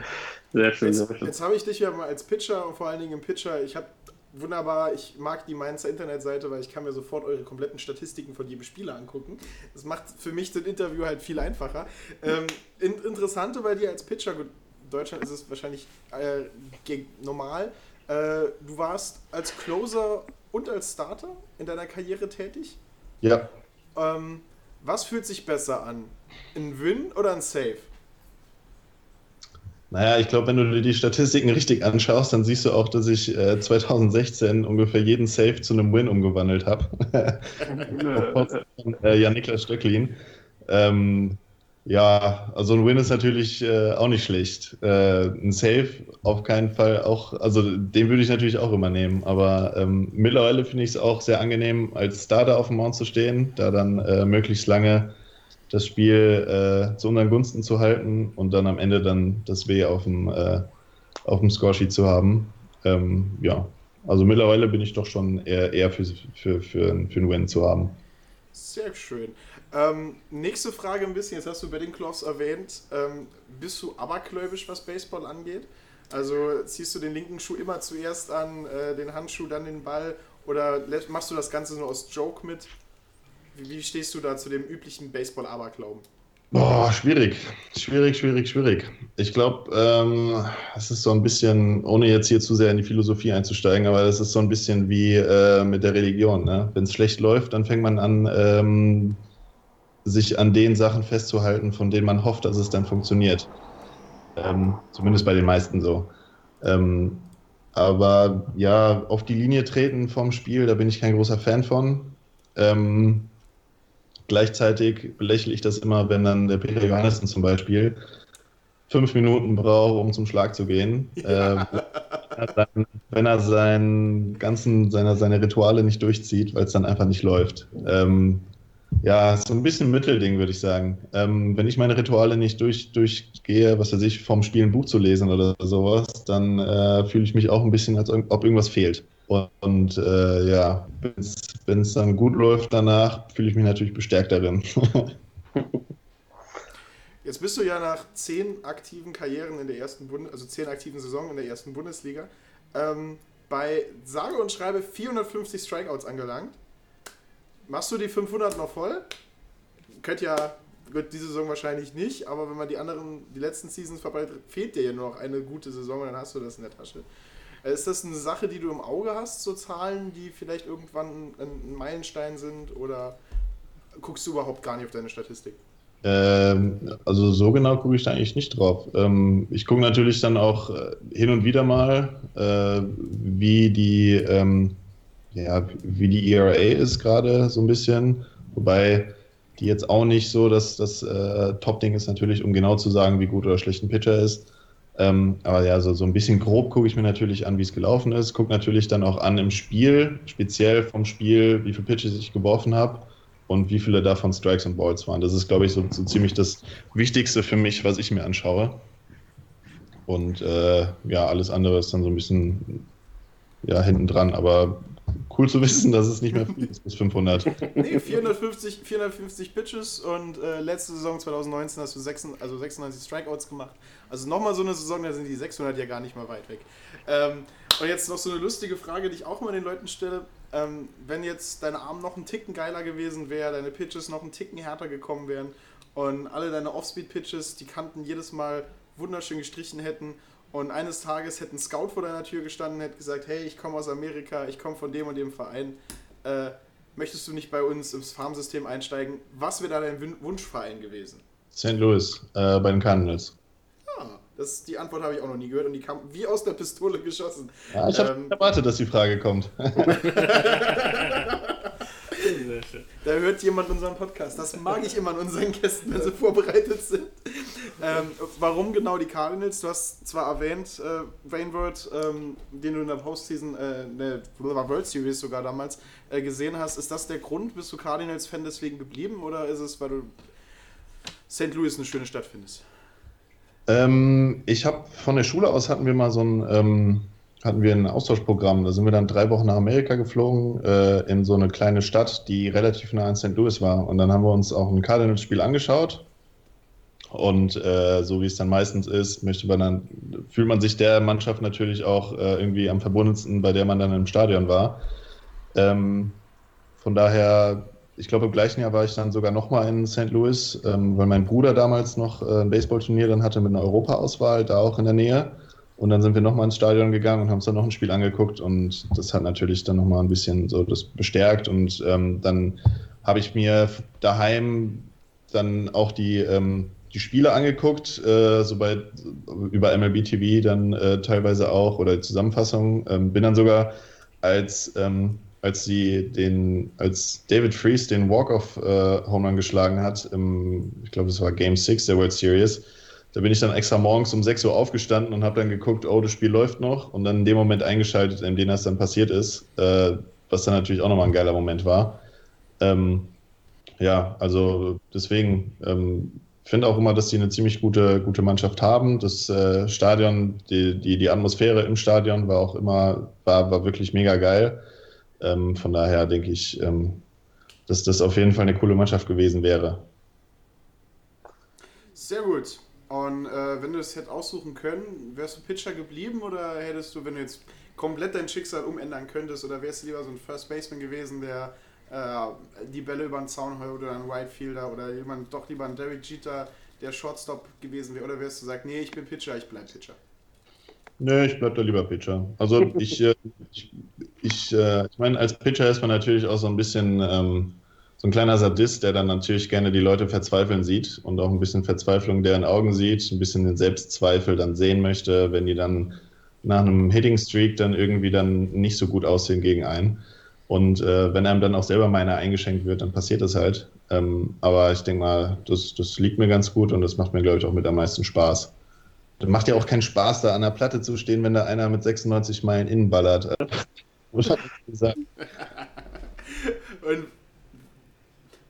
Sehr schön. Jetzt, jetzt habe ich dich ja mal als Pitcher und vor allen Dingen im Pitcher. Ich habe wunderbar, ich mag die Mainzer Internetseite, weil ich kann mir sofort eure kompletten Statistiken von jedem Spieler angucken. Das macht für mich das Interview halt viel einfacher. Ähm, in, interessante bei dir als Pitcher, gut, in Deutschland ist es wahrscheinlich äh, normal. Äh, du warst als Closer und als Starter in deiner Karriere tätig? Ja. Ähm, was fühlt sich besser an? Ein Win oder ein Save? Naja, ich glaube, wenn du dir die Statistiken richtig anschaust, dann siehst du auch, dass ich äh, 2016 ungefähr jeden Save zu einem Win umgewandelt habe. äh, ja, Niklas Stöcklin. Ähm, ja, also ein Win ist natürlich äh, auch nicht schlecht. Äh, ein Save auf keinen Fall auch, also den würde ich natürlich auch immer nehmen, aber ähm, mittlerweile finde ich es auch sehr angenehm, als Starter auf dem Mount zu stehen, da dann äh, möglichst lange das Spiel äh, zu unseren Gunsten zu halten und dann am Ende dann das W auf dem, äh, auf dem Scoresheet zu haben. Ähm, ja, also mittlerweile bin ich doch schon eher, eher für, für, für, für einen Win zu haben. Sehr schön. Ähm, nächste Frage ein bisschen, jetzt hast du Betting Gloves erwähnt. Ähm, bist du abergläubisch, was Baseball angeht? Also ziehst du den linken Schuh immer zuerst an, äh, den Handschuh, dann den Ball oder machst du das Ganze nur aus Joke mit? Wie, wie stehst du da zu dem üblichen Baseball-Aberglauben? Boah, schwierig. Schwierig, schwierig, schwierig. Ich glaube, ähm, es ist so ein bisschen, ohne jetzt hier zu sehr in die Philosophie einzusteigen, aber es ist so ein bisschen wie äh, mit der Religion. Ne? Wenn es schlecht läuft, dann fängt man an, ähm, sich an den Sachen festzuhalten, von denen man hofft, dass es dann funktioniert. Ähm, zumindest bei den meisten so. Ähm, aber ja, auf die Linie treten vom Spiel, da bin ich kein großer Fan von. Ähm, gleichzeitig belächle ich das immer, wenn dann der Peter Johannessen zum Beispiel fünf Minuten braucht, um zum Schlag zu gehen. Ja. Äh, wenn er seinen ganzen, seine, seine Rituale nicht durchzieht, weil es dann einfach nicht läuft. Ähm, ja, so ein bisschen Mittelding, würde ich sagen. Ähm, wenn ich meine Rituale nicht durch, durchgehe, was weiß ich, vom Spiel ein Buch zu lesen oder sowas, dann äh, fühle ich mich auch ein bisschen, als ob irgendwas fehlt. Und, äh, ja, wenn es dann gut läuft danach, fühle ich mich natürlich bestärkt darin. Jetzt bist du ja nach zehn aktiven Karrieren in der ersten Bund also zehn aktiven Saison in der ersten Bundesliga ähm, bei sage und schreibe 450 Strikeouts angelangt. Machst du die 500 noch voll? Könnt ja, gut, diese Saison wahrscheinlich nicht, aber wenn man die anderen, die letzten Seasons verbreitet, fehlt dir ja nur noch eine gute Saison und dann hast du das in der Tasche. Ist das eine Sache, die du im Auge hast, so Zahlen, die vielleicht irgendwann ein, ein Meilenstein sind oder guckst du überhaupt gar nicht auf deine Statistik? Ähm, also so genau gucke ich da eigentlich nicht drauf. Ähm, ich gucke natürlich dann auch äh, hin und wieder mal, äh, wie die ähm, ja, wie die ERA ist gerade so ein bisschen. Wobei die jetzt auch nicht so, dass das äh, Top-Ding ist natürlich, um genau zu sagen, wie gut oder schlecht ein Pitcher ist. Ähm, aber ja, so, so ein bisschen grob gucke ich mir natürlich an, wie es gelaufen ist. Gucke natürlich dann auch an im Spiel, speziell vom Spiel, wie viele Pitches ich geworfen habe und wie viele davon Strikes und Balls waren. Das ist, glaube ich, so, so ziemlich das Wichtigste für mich, was ich mir anschaue. Und äh, ja, alles andere ist dann so ein bisschen ja, hinten dran. Aber cool zu wissen, dass es nicht mehr ist bis 500. Nee, 450, 450 Pitches und äh, letzte Saison 2019 hast du 96, also 96 Strikeouts gemacht. Also nochmal so eine Saison, da sind die 600 ja gar nicht mal weit weg. Ähm, und jetzt noch so eine lustige Frage, die ich auch immer den Leuten stelle. Ähm, wenn jetzt deine Arme noch einen Ticken geiler gewesen wäre, deine Pitches noch einen Ticken härter gekommen wären und alle deine Offspeed-Pitches, die Kanten jedes Mal wunderschön gestrichen hätten und eines Tages hätte ein Scout vor deiner Tür gestanden und hätte gesagt, hey, ich komme aus Amerika, ich komme von dem und dem Verein, äh, möchtest du nicht bei uns ins Farmsystem einsteigen? Was wäre da dein Wün- Wunschverein gewesen? St. Louis, äh, bei den Cardinals. Ah, das, die Antwort habe ich auch noch nie gehört und die kam wie aus der Pistole geschossen. Ja, ich habe Ähm, erwartet, dass die Frage kommt. Da hört jemand unseren Podcast. Das mag ich immer an unseren Gästen, wenn sie vorbereitet sind. Ähm, warum genau die Cardinals? Du hast zwar erwähnt, äh, Wainwright, ähm, den du in der Postseason, äh, in der World Series sogar damals äh, gesehen hast. Ist das der Grund? Bist du Cardinals-Fan deswegen geblieben oder ist es, weil du St. Louis eine schöne Stadt findest? Ähm, ich habe von der Schule aus hatten wir mal so ein, ähm, hatten wir ein Austauschprogramm. Da sind wir dann drei Wochen nach Amerika geflogen, äh, in so eine kleine Stadt, die relativ nah an St. Louis war. Und dann haben wir uns auch ein Cardinals-Spiel angeschaut. Und äh, so wie es dann meistens ist, möchte man dann, fühlt man sich der Mannschaft natürlich auch äh, irgendwie am verbundensten, bei der man dann im Stadion war. Ähm, von daher, ich glaube, im gleichen Jahr war ich dann sogar nochmal in St. Louis, ähm, weil mein Bruder damals noch äh, ein Baseballturnier dann hatte mit einer Europaauswahl, da auch in der Nähe. Und dann sind wir nochmal ins Stadion gegangen und haben uns dann noch ein Spiel angeguckt und das hat natürlich dann nochmal ein bisschen so das bestärkt und ähm, dann habe ich mir daheim dann auch die, ähm, die Spiele angeguckt, äh, so bei, über MLB TV dann äh, teilweise auch oder Zusammenfassungen. Ähm, bin dann sogar als, ähm, als sie den, als David Freeze den Walk-off äh, Home Run geschlagen hat, im, ich glaube, es war Game 6 der World Series, da bin ich dann extra morgens um 6 Uhr aufgestanden und habe dann geguckt, oh, das Spiel läuft noch und dann in dem Moment eingeschaltet, in dem das dann passiert ist, äh, was dann natürlich auch nochmal ein geiler Moment war. Ähm, ja, also deswegen ähm, finde auch immer, dass die eine ziemlich gute, gute Mannschaft haben. Das äh, Stadion, die, die, die Atmosphäre im Stadion war auch immer, war, war wirklich mega geil. Ähm, von daher denke ich, ähm, dass das auf jeden Fall eine coole Mannschaft gewesen wäre. Sehr gut. Und äh, wenn du es hättest aussuchen können, wärst du Pitcher geblieben oder hättest du, wenn du jetzt komplett dein Schicksal umändern könntest, oder wärst du lieber so ein First Baseman gewesen, der äh, die Bälle über den Zaun holt oder ein Whitefielder oder jemand doch lieber ein Derek Jeter, der Shortstop gewesen wäre, oder wärst du gesagt, nee, ich bin Pitcher, ich bleib Pitcher? Nö, ich bleib da lieber Pitcher. Also ich, äh, ich, ich, äh, ich meine, als Pitcher ist man natürlich auch so ein bisschen ähm, so ein kleiner Sadist, der dann natürlich gerne die Leute verzweifeln sieht und auch ein bisschen Verzweiflung deren Augen sieht, ein bisschen den Selbstzweifel dann sehen möchte, wenn die dann nach einem Hitting Streak dann irgendwie dann nicht so gut aussehen gegen einen. Und äh, wenn einem dann auch selber meiner eingeschenkt wird, dann passiert das halt. Ähm, aber ich denke mal, das, das liegt mir ganz gut und das macht mir, glaube ich, auch mit am meisten Spaß. Das macht ja auch keinen Spaß, da an der Platte zu stehen, wenn da einer mit 96 Meilen innen ballert. Er? Und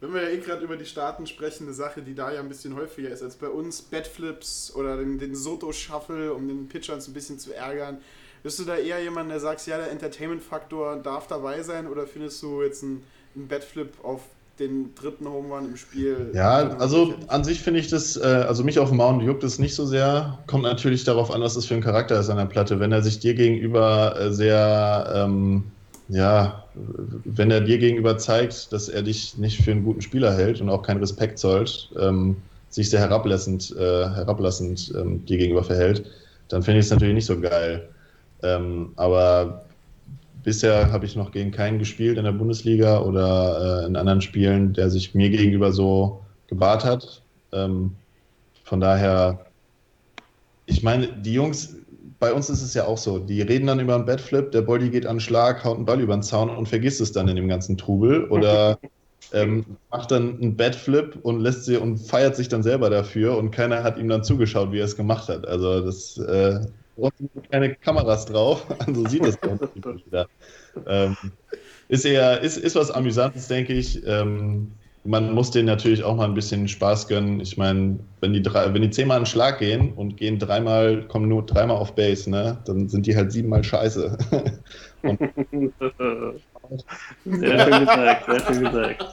wenn wir ja eh gerade über die Staaten sprechen, eine Sache, die da ja ein bisschen häufiger ist als bei uns, Batflips oder den, den Soto-Shuffle, um den Pitchern so ein bisschen zu ärgern. Bist du da eher jemand, der sagt, ja, der Entertainment-Faktor darf dabei sein oder findest du jetzt einen, einen Batflip auf den dritten Home Run im Spiel? Ja, also an sich finde ich das, äh, also mich auf dem Mound juckt es nicht so sehr. Kommt natürlich darauf an, was das für ein Charakter ist an der Platte. Wenn er sich dir gegenüber äh, sehr, ähm, ja, wenn er dir gegenüber zeigt, dass er dich nicht für einen guten Spieler hält und auch keinen Respekt zollt, ähm, sich sehr herablassend, äh, herablassend ähm, dir gegenüber verhält, dann finde ich es natürlich nicht so geil. Ähm, aber bisher habe ich noch gegen keinen gespielt in der Bundesliga oder äh, in anderen Spielen, der sich mir gegenüber so gebahrt hat. Ähm, von daher, ich meine, die Jungs, bei uns ist es ja auch so, die reden dann über einen Badflip, der Body geht an den Schlag, haut einen Ball über den Zaun und vergisst es dann in dem ganzen Trubel oder ähm, macht dann einen Badflip und lässt sie und feiert sich dann selber dafür und keiner hat ihm dann zugeschaut, wie er es gemacht hat. Also das äh, keine Kameras drauf, also sieht es dann wieder. Ähm, ist eher, ist, ist was Amüsantes, denke ich. Ähm, man muss denen natürlich auch mal ein bisschen Spaß gönnen. Ich meine, wenn die drei, wenn die zehnmal einen Schlag gehen und gehen dreimal, kommen nur dreimal auf Base, ne, dann sind die halt siebenmal scheiße. sehr schön gesagt, sehr schön gesagt.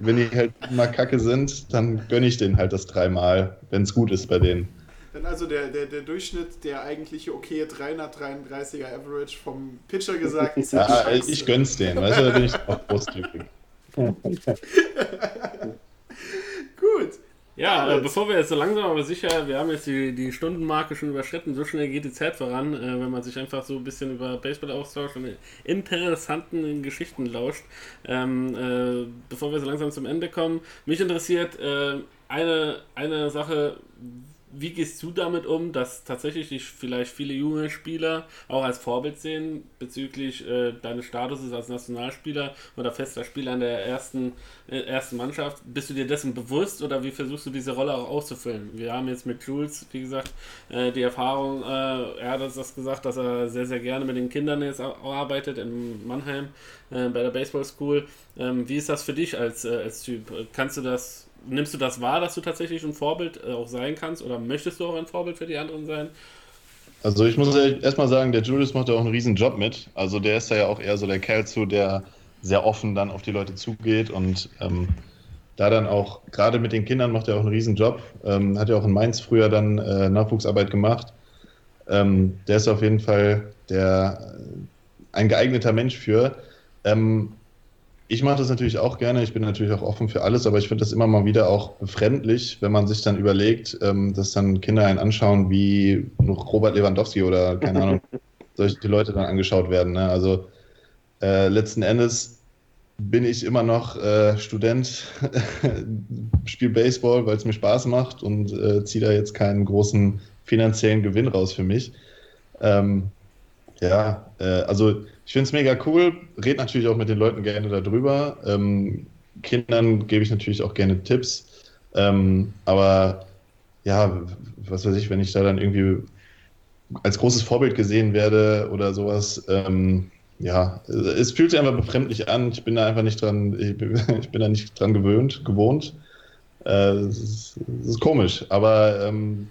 Wenn die halt mal kacke sind, dann gönne ich denen halt das dreimal, wenn es gut ist bei denen. Wenn also der, der, der Durchschnitt, der eigentliche okay 333er Average vom Pitcher gesagt ist. Ja, ich gönn's denen, weißt du, da bin ich auch großzügig. Gut. Ja, äh, bevor wir jetzt so langsam aber sicher, wir haben jetzt die, die Stundenmarke schon überschritten, so schnell geht die Zeit voran, äh, wenn man sich einfach so ein bisschen über Baseball austauscht und interessanten Geschichten lauscht. Ähm, äh, bevor wir so langsam zum Ende kommen, mich interessiert äh, eine, eine Sache, wie gehst du damit um, dass tatsächlich dich vielleicht viele junge Spieler auch als Vorbild sehen bezüglich äh, deines Statuses als Nationalspieler oder fester Spieler in der ersten, äh, ersten Mannschaft? Bist du dir dessen bewusst oder wie versuchst du diese Rolle auch auszufüllen? Wir haben jetzt mit Jules, wie gesagt, äh, die Erfahrung, äh, er hat das gesagt, dass er sehr, sehr gerne mit den Kindern jetzt arbeitet in Mannheim äh, bei der Baseball School. Ähm, wie ist das für dich als, äh, als Typ? Kannst du das nimmst du das wahr, dass du tatsächlich ein Vorbild äh, auch sein kannst oder möchtest du auch ein Vorbild für die anderen sein? Also ich muss erstmal sagen, der Julius macht ja auch einen riesen Job mit. Also der ist da ja auch eher so der Kerl zu, der sehr offen dann auf die Leute zugeht und ähm, da dann auch, gerade mit den Kindern macht er auch einen riesen Job. Ähm, hat ja auch in Mainz früher dann äh, Nachwuchsarbeit gemacht. Ähm, der ist auf jeden Fall der, ein geeigneter Mensch für. Ähm, ich mache das natürlich auch gerne. Ich bin natürlich auch offen für alles, aber ich finde das immer mal wieder auch befremdlich, wenn man sich dann überlegt, ähm, dass dann Kinder einen anschauen, wie Robert Lewandowski oder keine Ahnung, solche Leute dann angeschaut werden. Ne? Also äh, letzten Endes bin ich immer noch äh, Student, spiele Baseball, weil es mir Spaß macht und äh, ziehe da jetzt keinen großen finanziellen Gewinn raus für mich. Ähm, ja, äh, also ich finde es mega cool, rede natürlich auch mit den Leuten gerne darüber. Ähm, Kindern gebe ich natürlich auch gerne Tipps. Ähm, aber ja, was weiß ich, wenn ich da dann irgendwie als großes Vorbild gesehen werde oder sowas, ähm, ja, es fühlt sich einfach befremdlich an. Ich bin da einfach nicht dran, ich bin, da nicht dran gewöhnt, gewohnt. Äh, ist, es ist komisch, aber ähm,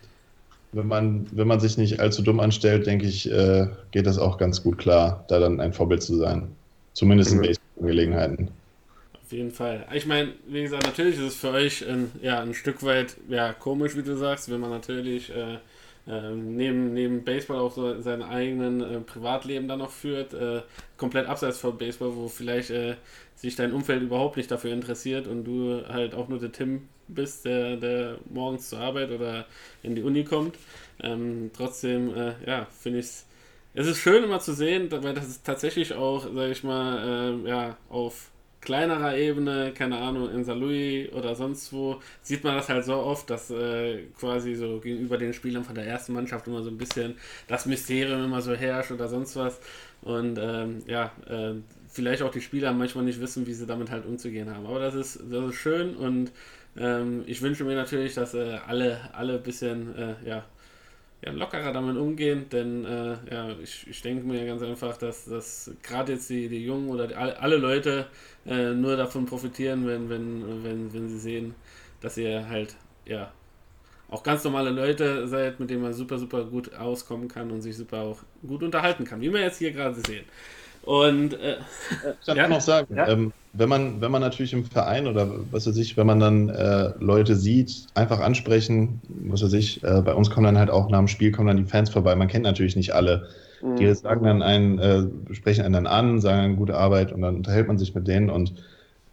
wenn man, wenn man sich nicht allzu dumm anstellt, denke ich, äh, geht das auch ganz gut klar, da dann ein Vorbild zu sein. Zumindest in mhm. Angelegenheiten. Auf jeden Fall. Ich meine, wie gesagt, natürlich ist es für euch ein, ja, ein Stück weit ja, komisch, wie du sagst, wenn man natürlich äh, äh, neben, neben Baseball auch so sein eigenen äh, Privatleben dann noch führt, äh, komplett abseits von Baseball, wo vielleicht äh, sich dein Umfeld überhaupt nicht dafür interessiert und du halt auch nur der Tim bist, der, der morgens zur Arbeit oder in die Uni kommt. Ähm, trotzdem, äh, ja, finde ich es. Es ist schön immer zu sehen, weil das ist tatsächlich auch, sage ich mal, äh, ja, auf kleinerer Ebene, keine Ahnung, in St. Louis oder sonst wo, sieht man das halt so oft, dass äh, quasi so gegenüber den Spielern von der ersten Mannschaft immer so ein bisschen das Mysterium immer so herrscht oder sonst was. Und ähm, ja, äh, vielleicht auch die Spieler manchmal nicht wissen, wie sie damit halt umzugehen haben. Aber das ist, das ist schön und ähm, ich wünsche mir natürlich, dass äh, alle, alle ein bisschen äh, ja, ja, lockerer damit umgehen, denn äh, ja, ich, ich denke mir ganz einfach, dass, dass gerade jetzt die, die Jungen oder die, alle Leute äh, nur davon profitieren, wenn, wenn, wenn, wenn sie sehen, dass ihr halt ja auch ganz normale Leute seid, mit denen man super, super gut auskommen kann und sich super auch gut unterhalten kann, wie wir jetzt hier gerade sehen. Und äh, ich kann ja, noch sagen, ja? ähm, wenn man, wenn man natürlich im Verein oder was weiß ich, wenn man dann äh, Leute sieht, einfach ansprechen, was weiß ich, äh, bei uns kommen dann halt auch nach dem Spiel kommen dann die Fans vorbei. Man kennt natürlich nicht alle. Die Mhm. sagen dann einen, äh, sprechen einen dann an, sagen eine gute Arbeit und dann unterhält man sich mit denen und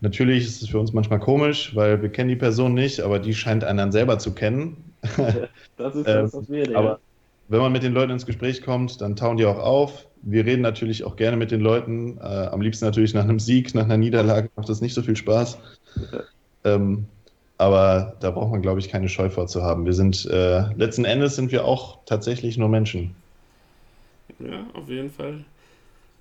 natürlich ist es für uns manchmal komisch, weil wir kennen die Person nicht, aber die scheint einen dann selber zu kennen. Das ist Ähm, das, was wir aber wenn man mit den Leuten ins Gespräch kommt, dann tauen die auch auf. Wir reden natürlich auch gerne mit den Leuten. Äh, am liebsten natürlich nach einem Sieg, nach einer Niederlage macht das nicht so viel Spaß. Ähm, aber da braucht man, glaube ich, keine Scheu vor zu haben. Wir sind, äh, letzten Endes sind wir auch tatsächlich nur Menschen. Ja, auf jeden Fall.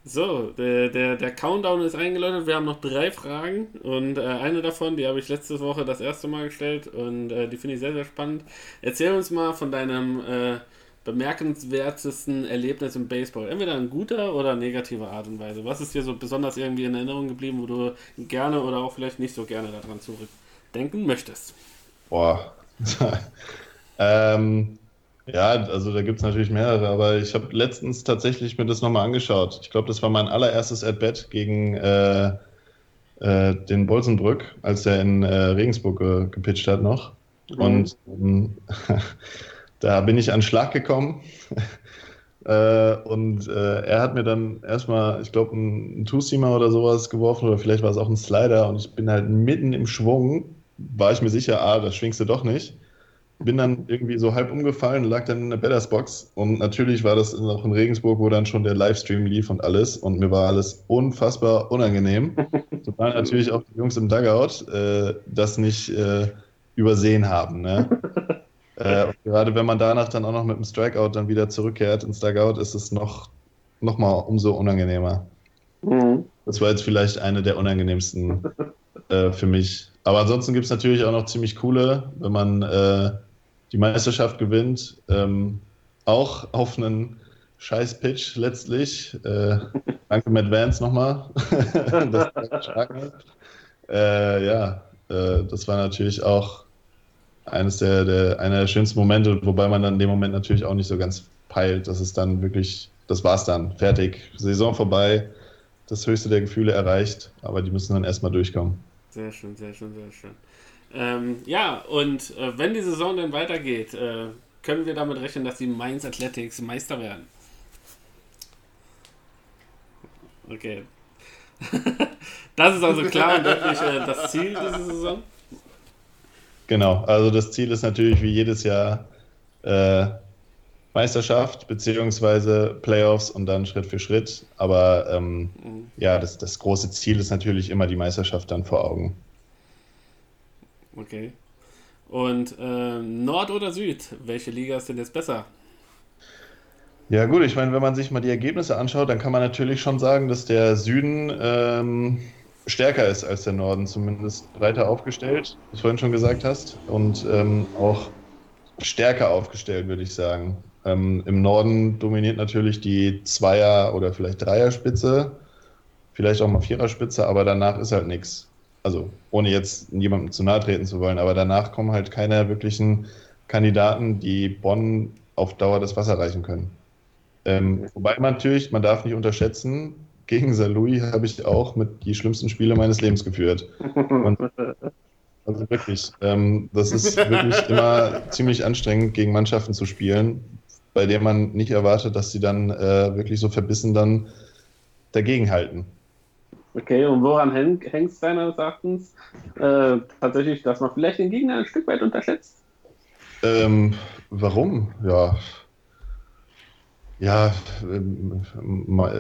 So, der, der, der Countdown ist eingeläutet. Wir haben noch drei Fragen und äh, eine davon, die habe ich letzte Woche das erste Mal gestellt und äh, die finde ich sehr, sehr spannend. Erzähl uns mal von deinem äh, bemerkenswertesten Erlebnis im Baseball. Entweder in guter oder negativer Art und Weise. Was ist dir so besonders irgendwie in Erinnerung geblieben, wo du gerne oder auch vielleicht nicht so gerne daran zurückdenken möchtest? Boah. ähm, ja, also da gibt es natürlich mehrere, aber ich habe letztens tatsächlich mir das nochmal angeschaut. Ich glaube, das war mein allererstes At-Bat gegen äh, äh, den Bolsenbrück, als er in äh, Regensburg ge gepitcht hat noch. Und ähm, da bin ich an den Schlag gekommen. Äh, und äh, er hat mir dann erstmal, ich glaube, einen Two-Seamer oder sowas geworfen oder vielleicht war es auch ein Slider und ich bin halt mitten im Schwung, war ich mir sicher, ah, das schwingst du doch nicht. Bin dann irgendwie so halb umgefallen, lag dann in der Batters Box und natürlich war das auch in Regensburg, wo dann schon der Livestream lief und alles und mir war alles unfassbar unangenehm. Zumal natürlich auch die Jungs im Dugout äh, das nicht äh, übersehen haben. Ne? Äh, gerade wenn man danach dann auch noch mit dem Strikeout dann wieder zurückkehrt ins Dugout, ist es noch, noch mal umso unangenehmer. Mhm. Das war jetzt vielleicht eine der unangenehmsten äh, für mich. Aber ansonsten gibt es natürlich auch noch ziemlich coole, wenn man äh, die Meisterschaft gewinnt, ähm, auch auf einen scheiß Pitch letztlich. Äh, danke Matt Vance nochmal. das äh, ja, äh, das war natürlich auch eines der, der, einer der schönsten Momente, wobei man dann in dem Moment natürlich auch nicht so ganz peilt, dass es dann wirklich, das war's dann, fertig, Saison vorbei, das höchste der Gefühle erreicht, aber die müssen dann erstmal durchkommen. Sehr schön, sehr schön, sehr schön. Ähm, ja, und äh, wenn die Saison dann weitergeht, äh, können wir damit rechnen, dass die Mainz Athletics Meister werden. Okay. das ist also klar und deutlich äh, das Ziel dieser Saison. Genau, also das Ziel ist natürlich wie jedes Jahr äh, Meisterschaft beziehungsweise Playoffs und dann Schritt für Schritt. Aber ähm, Mhm. ja, das, das große Ziel ist natürlich immer die Meisterschaft dann vor Augen. Okay. Und äh, Nord oder Süd? Welche Liga ist denn jetzt besser? Ja gut, ich meine, wenn man sich mal die Ergebnisse anschaut, dann kann man natürlich schon sagen, dass der Süden ähm, stärker ist als der Norden, zumindest breiter aufgestellt, wie du vorhin schon gesagt hast, und ähm, auch stärker aufgestellt, würde ich sagen. Ähm, Im Norden dominiert natürlich die Zweier- oder vielleicht Dreierspitze, vielleicht auch mal Viererspitze, aber danach ist halt nichts. Also ohne jetzt jemandem zu nahe treten zu wollen, aber danach kommen halt keine wirklichen Kandidaten, die Bonn auf Dauer das Wasser reichen können. Ähm, wobei man natürlich, man darf nicht unterschätzen, gegen Saarlouis habe ich auch mit die schlimmsten Spiele meines Lebens geführt. Und, also wirklich, ähm, das ist wirklich immer ziemlich anstrengend, gegen Mannschaften zu spielen, bei denen man nicht erwartet, dass sie dann äh, wirklich so verbissen dann dagegenhalten. Okay, und woran hängt es deines Erachtens äh, tatsächlich, dass man vielleicht den Gegner ein Stück weit unterschätzt? Ähm, warum? Ja. Ja, ähm,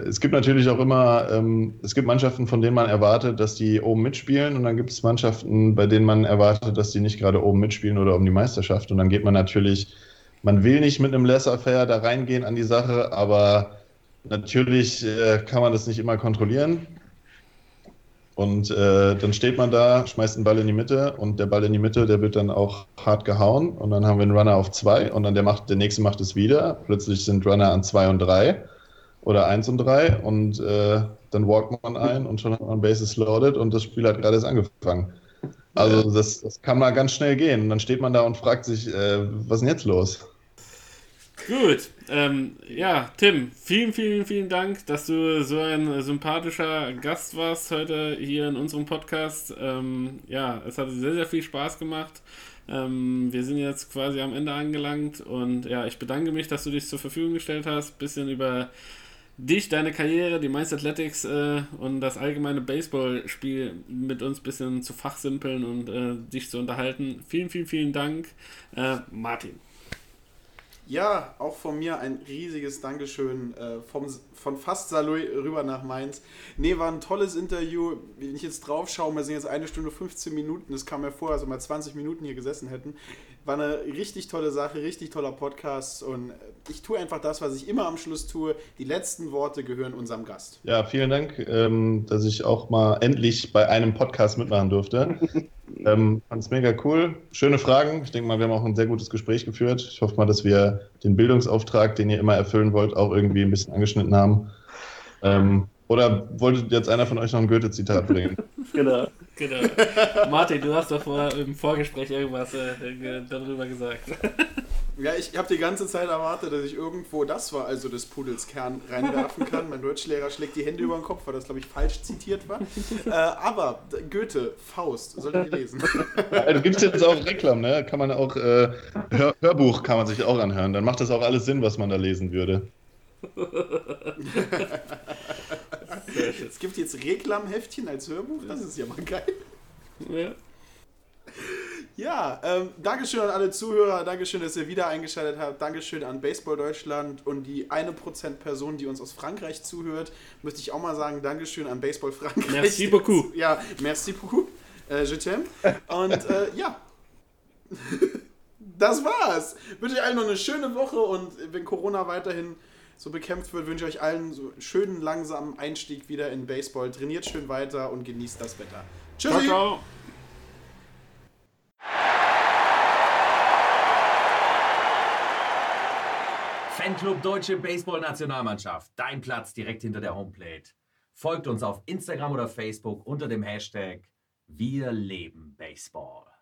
es gibt natürlich auch immer, ähm, es gibt Mannschaften, von denen man erwartet, dass die oben mitspielen. Und dann gibt es Mannschaften, bei denen man erwartet, dass die nicht gerade oben mitspielen oder um die Meisterschaft. Und dann geht man natürlich, man will nicht mit einem Laissez-faire da reingehen an die Sache, aber natürlich äh, kann man das nicht immer kontrollieren. Und äh, dann steht man da, schmeißt einen Ball in die Mitte und der Ball in die Mitte, der wird dann auch hart gehauen und dann haben wir einen Runner auf zwei und dann der, macht, der nächste macht es wieder. Plötzlich sind Runner an zwei und drei oder eins und drei und äh, dann walkt man ein und schon hat man Bases loaded und das Spiel hat gerade erst angefangen. Also das, das kann mal ganz schnell gehen und dann steht man da und fragt sich, äh, was ist denn jetzt los? Gut, ähm, ja, Tim, vielen, vielen, vielen Dank, dass du so ein sympathischer Gast warst heute hier in unserem Podcast. Ähm, ja, es hat sehr, sehr viel Spaß gemacht. Ähm, wir sind jetzt quasi am Ende angelangt und ja, ich bedanke mich, dass du dich zur Verfügung gestellt hast. Bisschen über dich, deine Karriere, die Mainz Athletics äh, und das allgemeine Baseballspiel mit uns ein bisschen zu fachsimpeln und äh, dich zu unterhalten. Vielen, vielen, vielen Dank, äh, Martin. Ja, auch von mir ein riesiges Dankeschön äh, vom, von fast Saloy rüber nach Mainz. Nee, war ein tolles Interview. Wenn ich jetzt drauf schaue, wir sind jetzt eine Stunde 15 Minuten. Das kam mir vor, als wir mal 20 Minuten hier gesessen hätten. War eine richtig tolle Sache, richtig toller Podcast. Und ich tue einfach das, was ich immer am Schluss tue. Die letzten Worte gehören unserem Gast. Ja, vielen Dank, ähm, dass ich auch mal endlich bei einem Podcast mitmachen durfte. Ähm, Fand es mega cool. Schöne Fragen. Ich denke mal, wir haben auch ein sehr gutes Gespräch geführt. Ich hoffe mal, dass wir den Bildungsauftrag, den ihr immer erfüllen wollt, auch irgendwie ein bisschen angeschnitten haben. Ähm, oder wolltet jetzt einer von euch noch ein Goethe-Zitat bringen? genau, genau. Martin, du hast doch vor, im Vorgespräch irgendwas äh, darüber gesagt. Ja, ich habe die ganze Zeit erwartet, dass ich irgendwo das war, also des Pudels Kern reinwerfen kann. mein Deutschlehrer schlägt die Hände über den Kopf, weil das, glaube ich, falsch zitiert war. Äh, aber Goethe, Faust, solltet ihr lesen. Ja, du gibst jetzt auch Reklam, ne? Kann man auch, äh, Hör Hörbuch kann man sich auch anhören. Dann macht das auch alles Sinn, was man da lesen würde. Es gibt jetzt Reklamheftchen als Hörbuch, das ist ja mal geil. Ja. Ja, ähm, Dankeschön an alle Zuhörer, Dankeschön, dass ihr wieder eingeschaltet habt, Dankeschön an Baseball Deutschland und die eine Prozent Person, die uns aus Frankreich zuhört. Möchte ich auch mal sagen, Dankeschön an Baseball Frankreich. Merci beaucoup. Ja, merci beaucoup. Äh, je t'aime. Und äh, ja, das war's. Wünsche euch allen noch eine schöne Woche und wenn Corona weiterhin so bekämpft wird, wünsche ich euch allen so einen schönen, langsamen Einstieg wieder in Baseball. Trainiert schön weiter und genießt das Wetter. Tschüssi. Ciao, ciao. Fanclub Deutsche Baseball-Nationalmannschaft. Dein Platz direkt hinter der Homeplate. Folgt uns auf Instagram oder Facebook unter dem Hashtag Wir leben Baseball.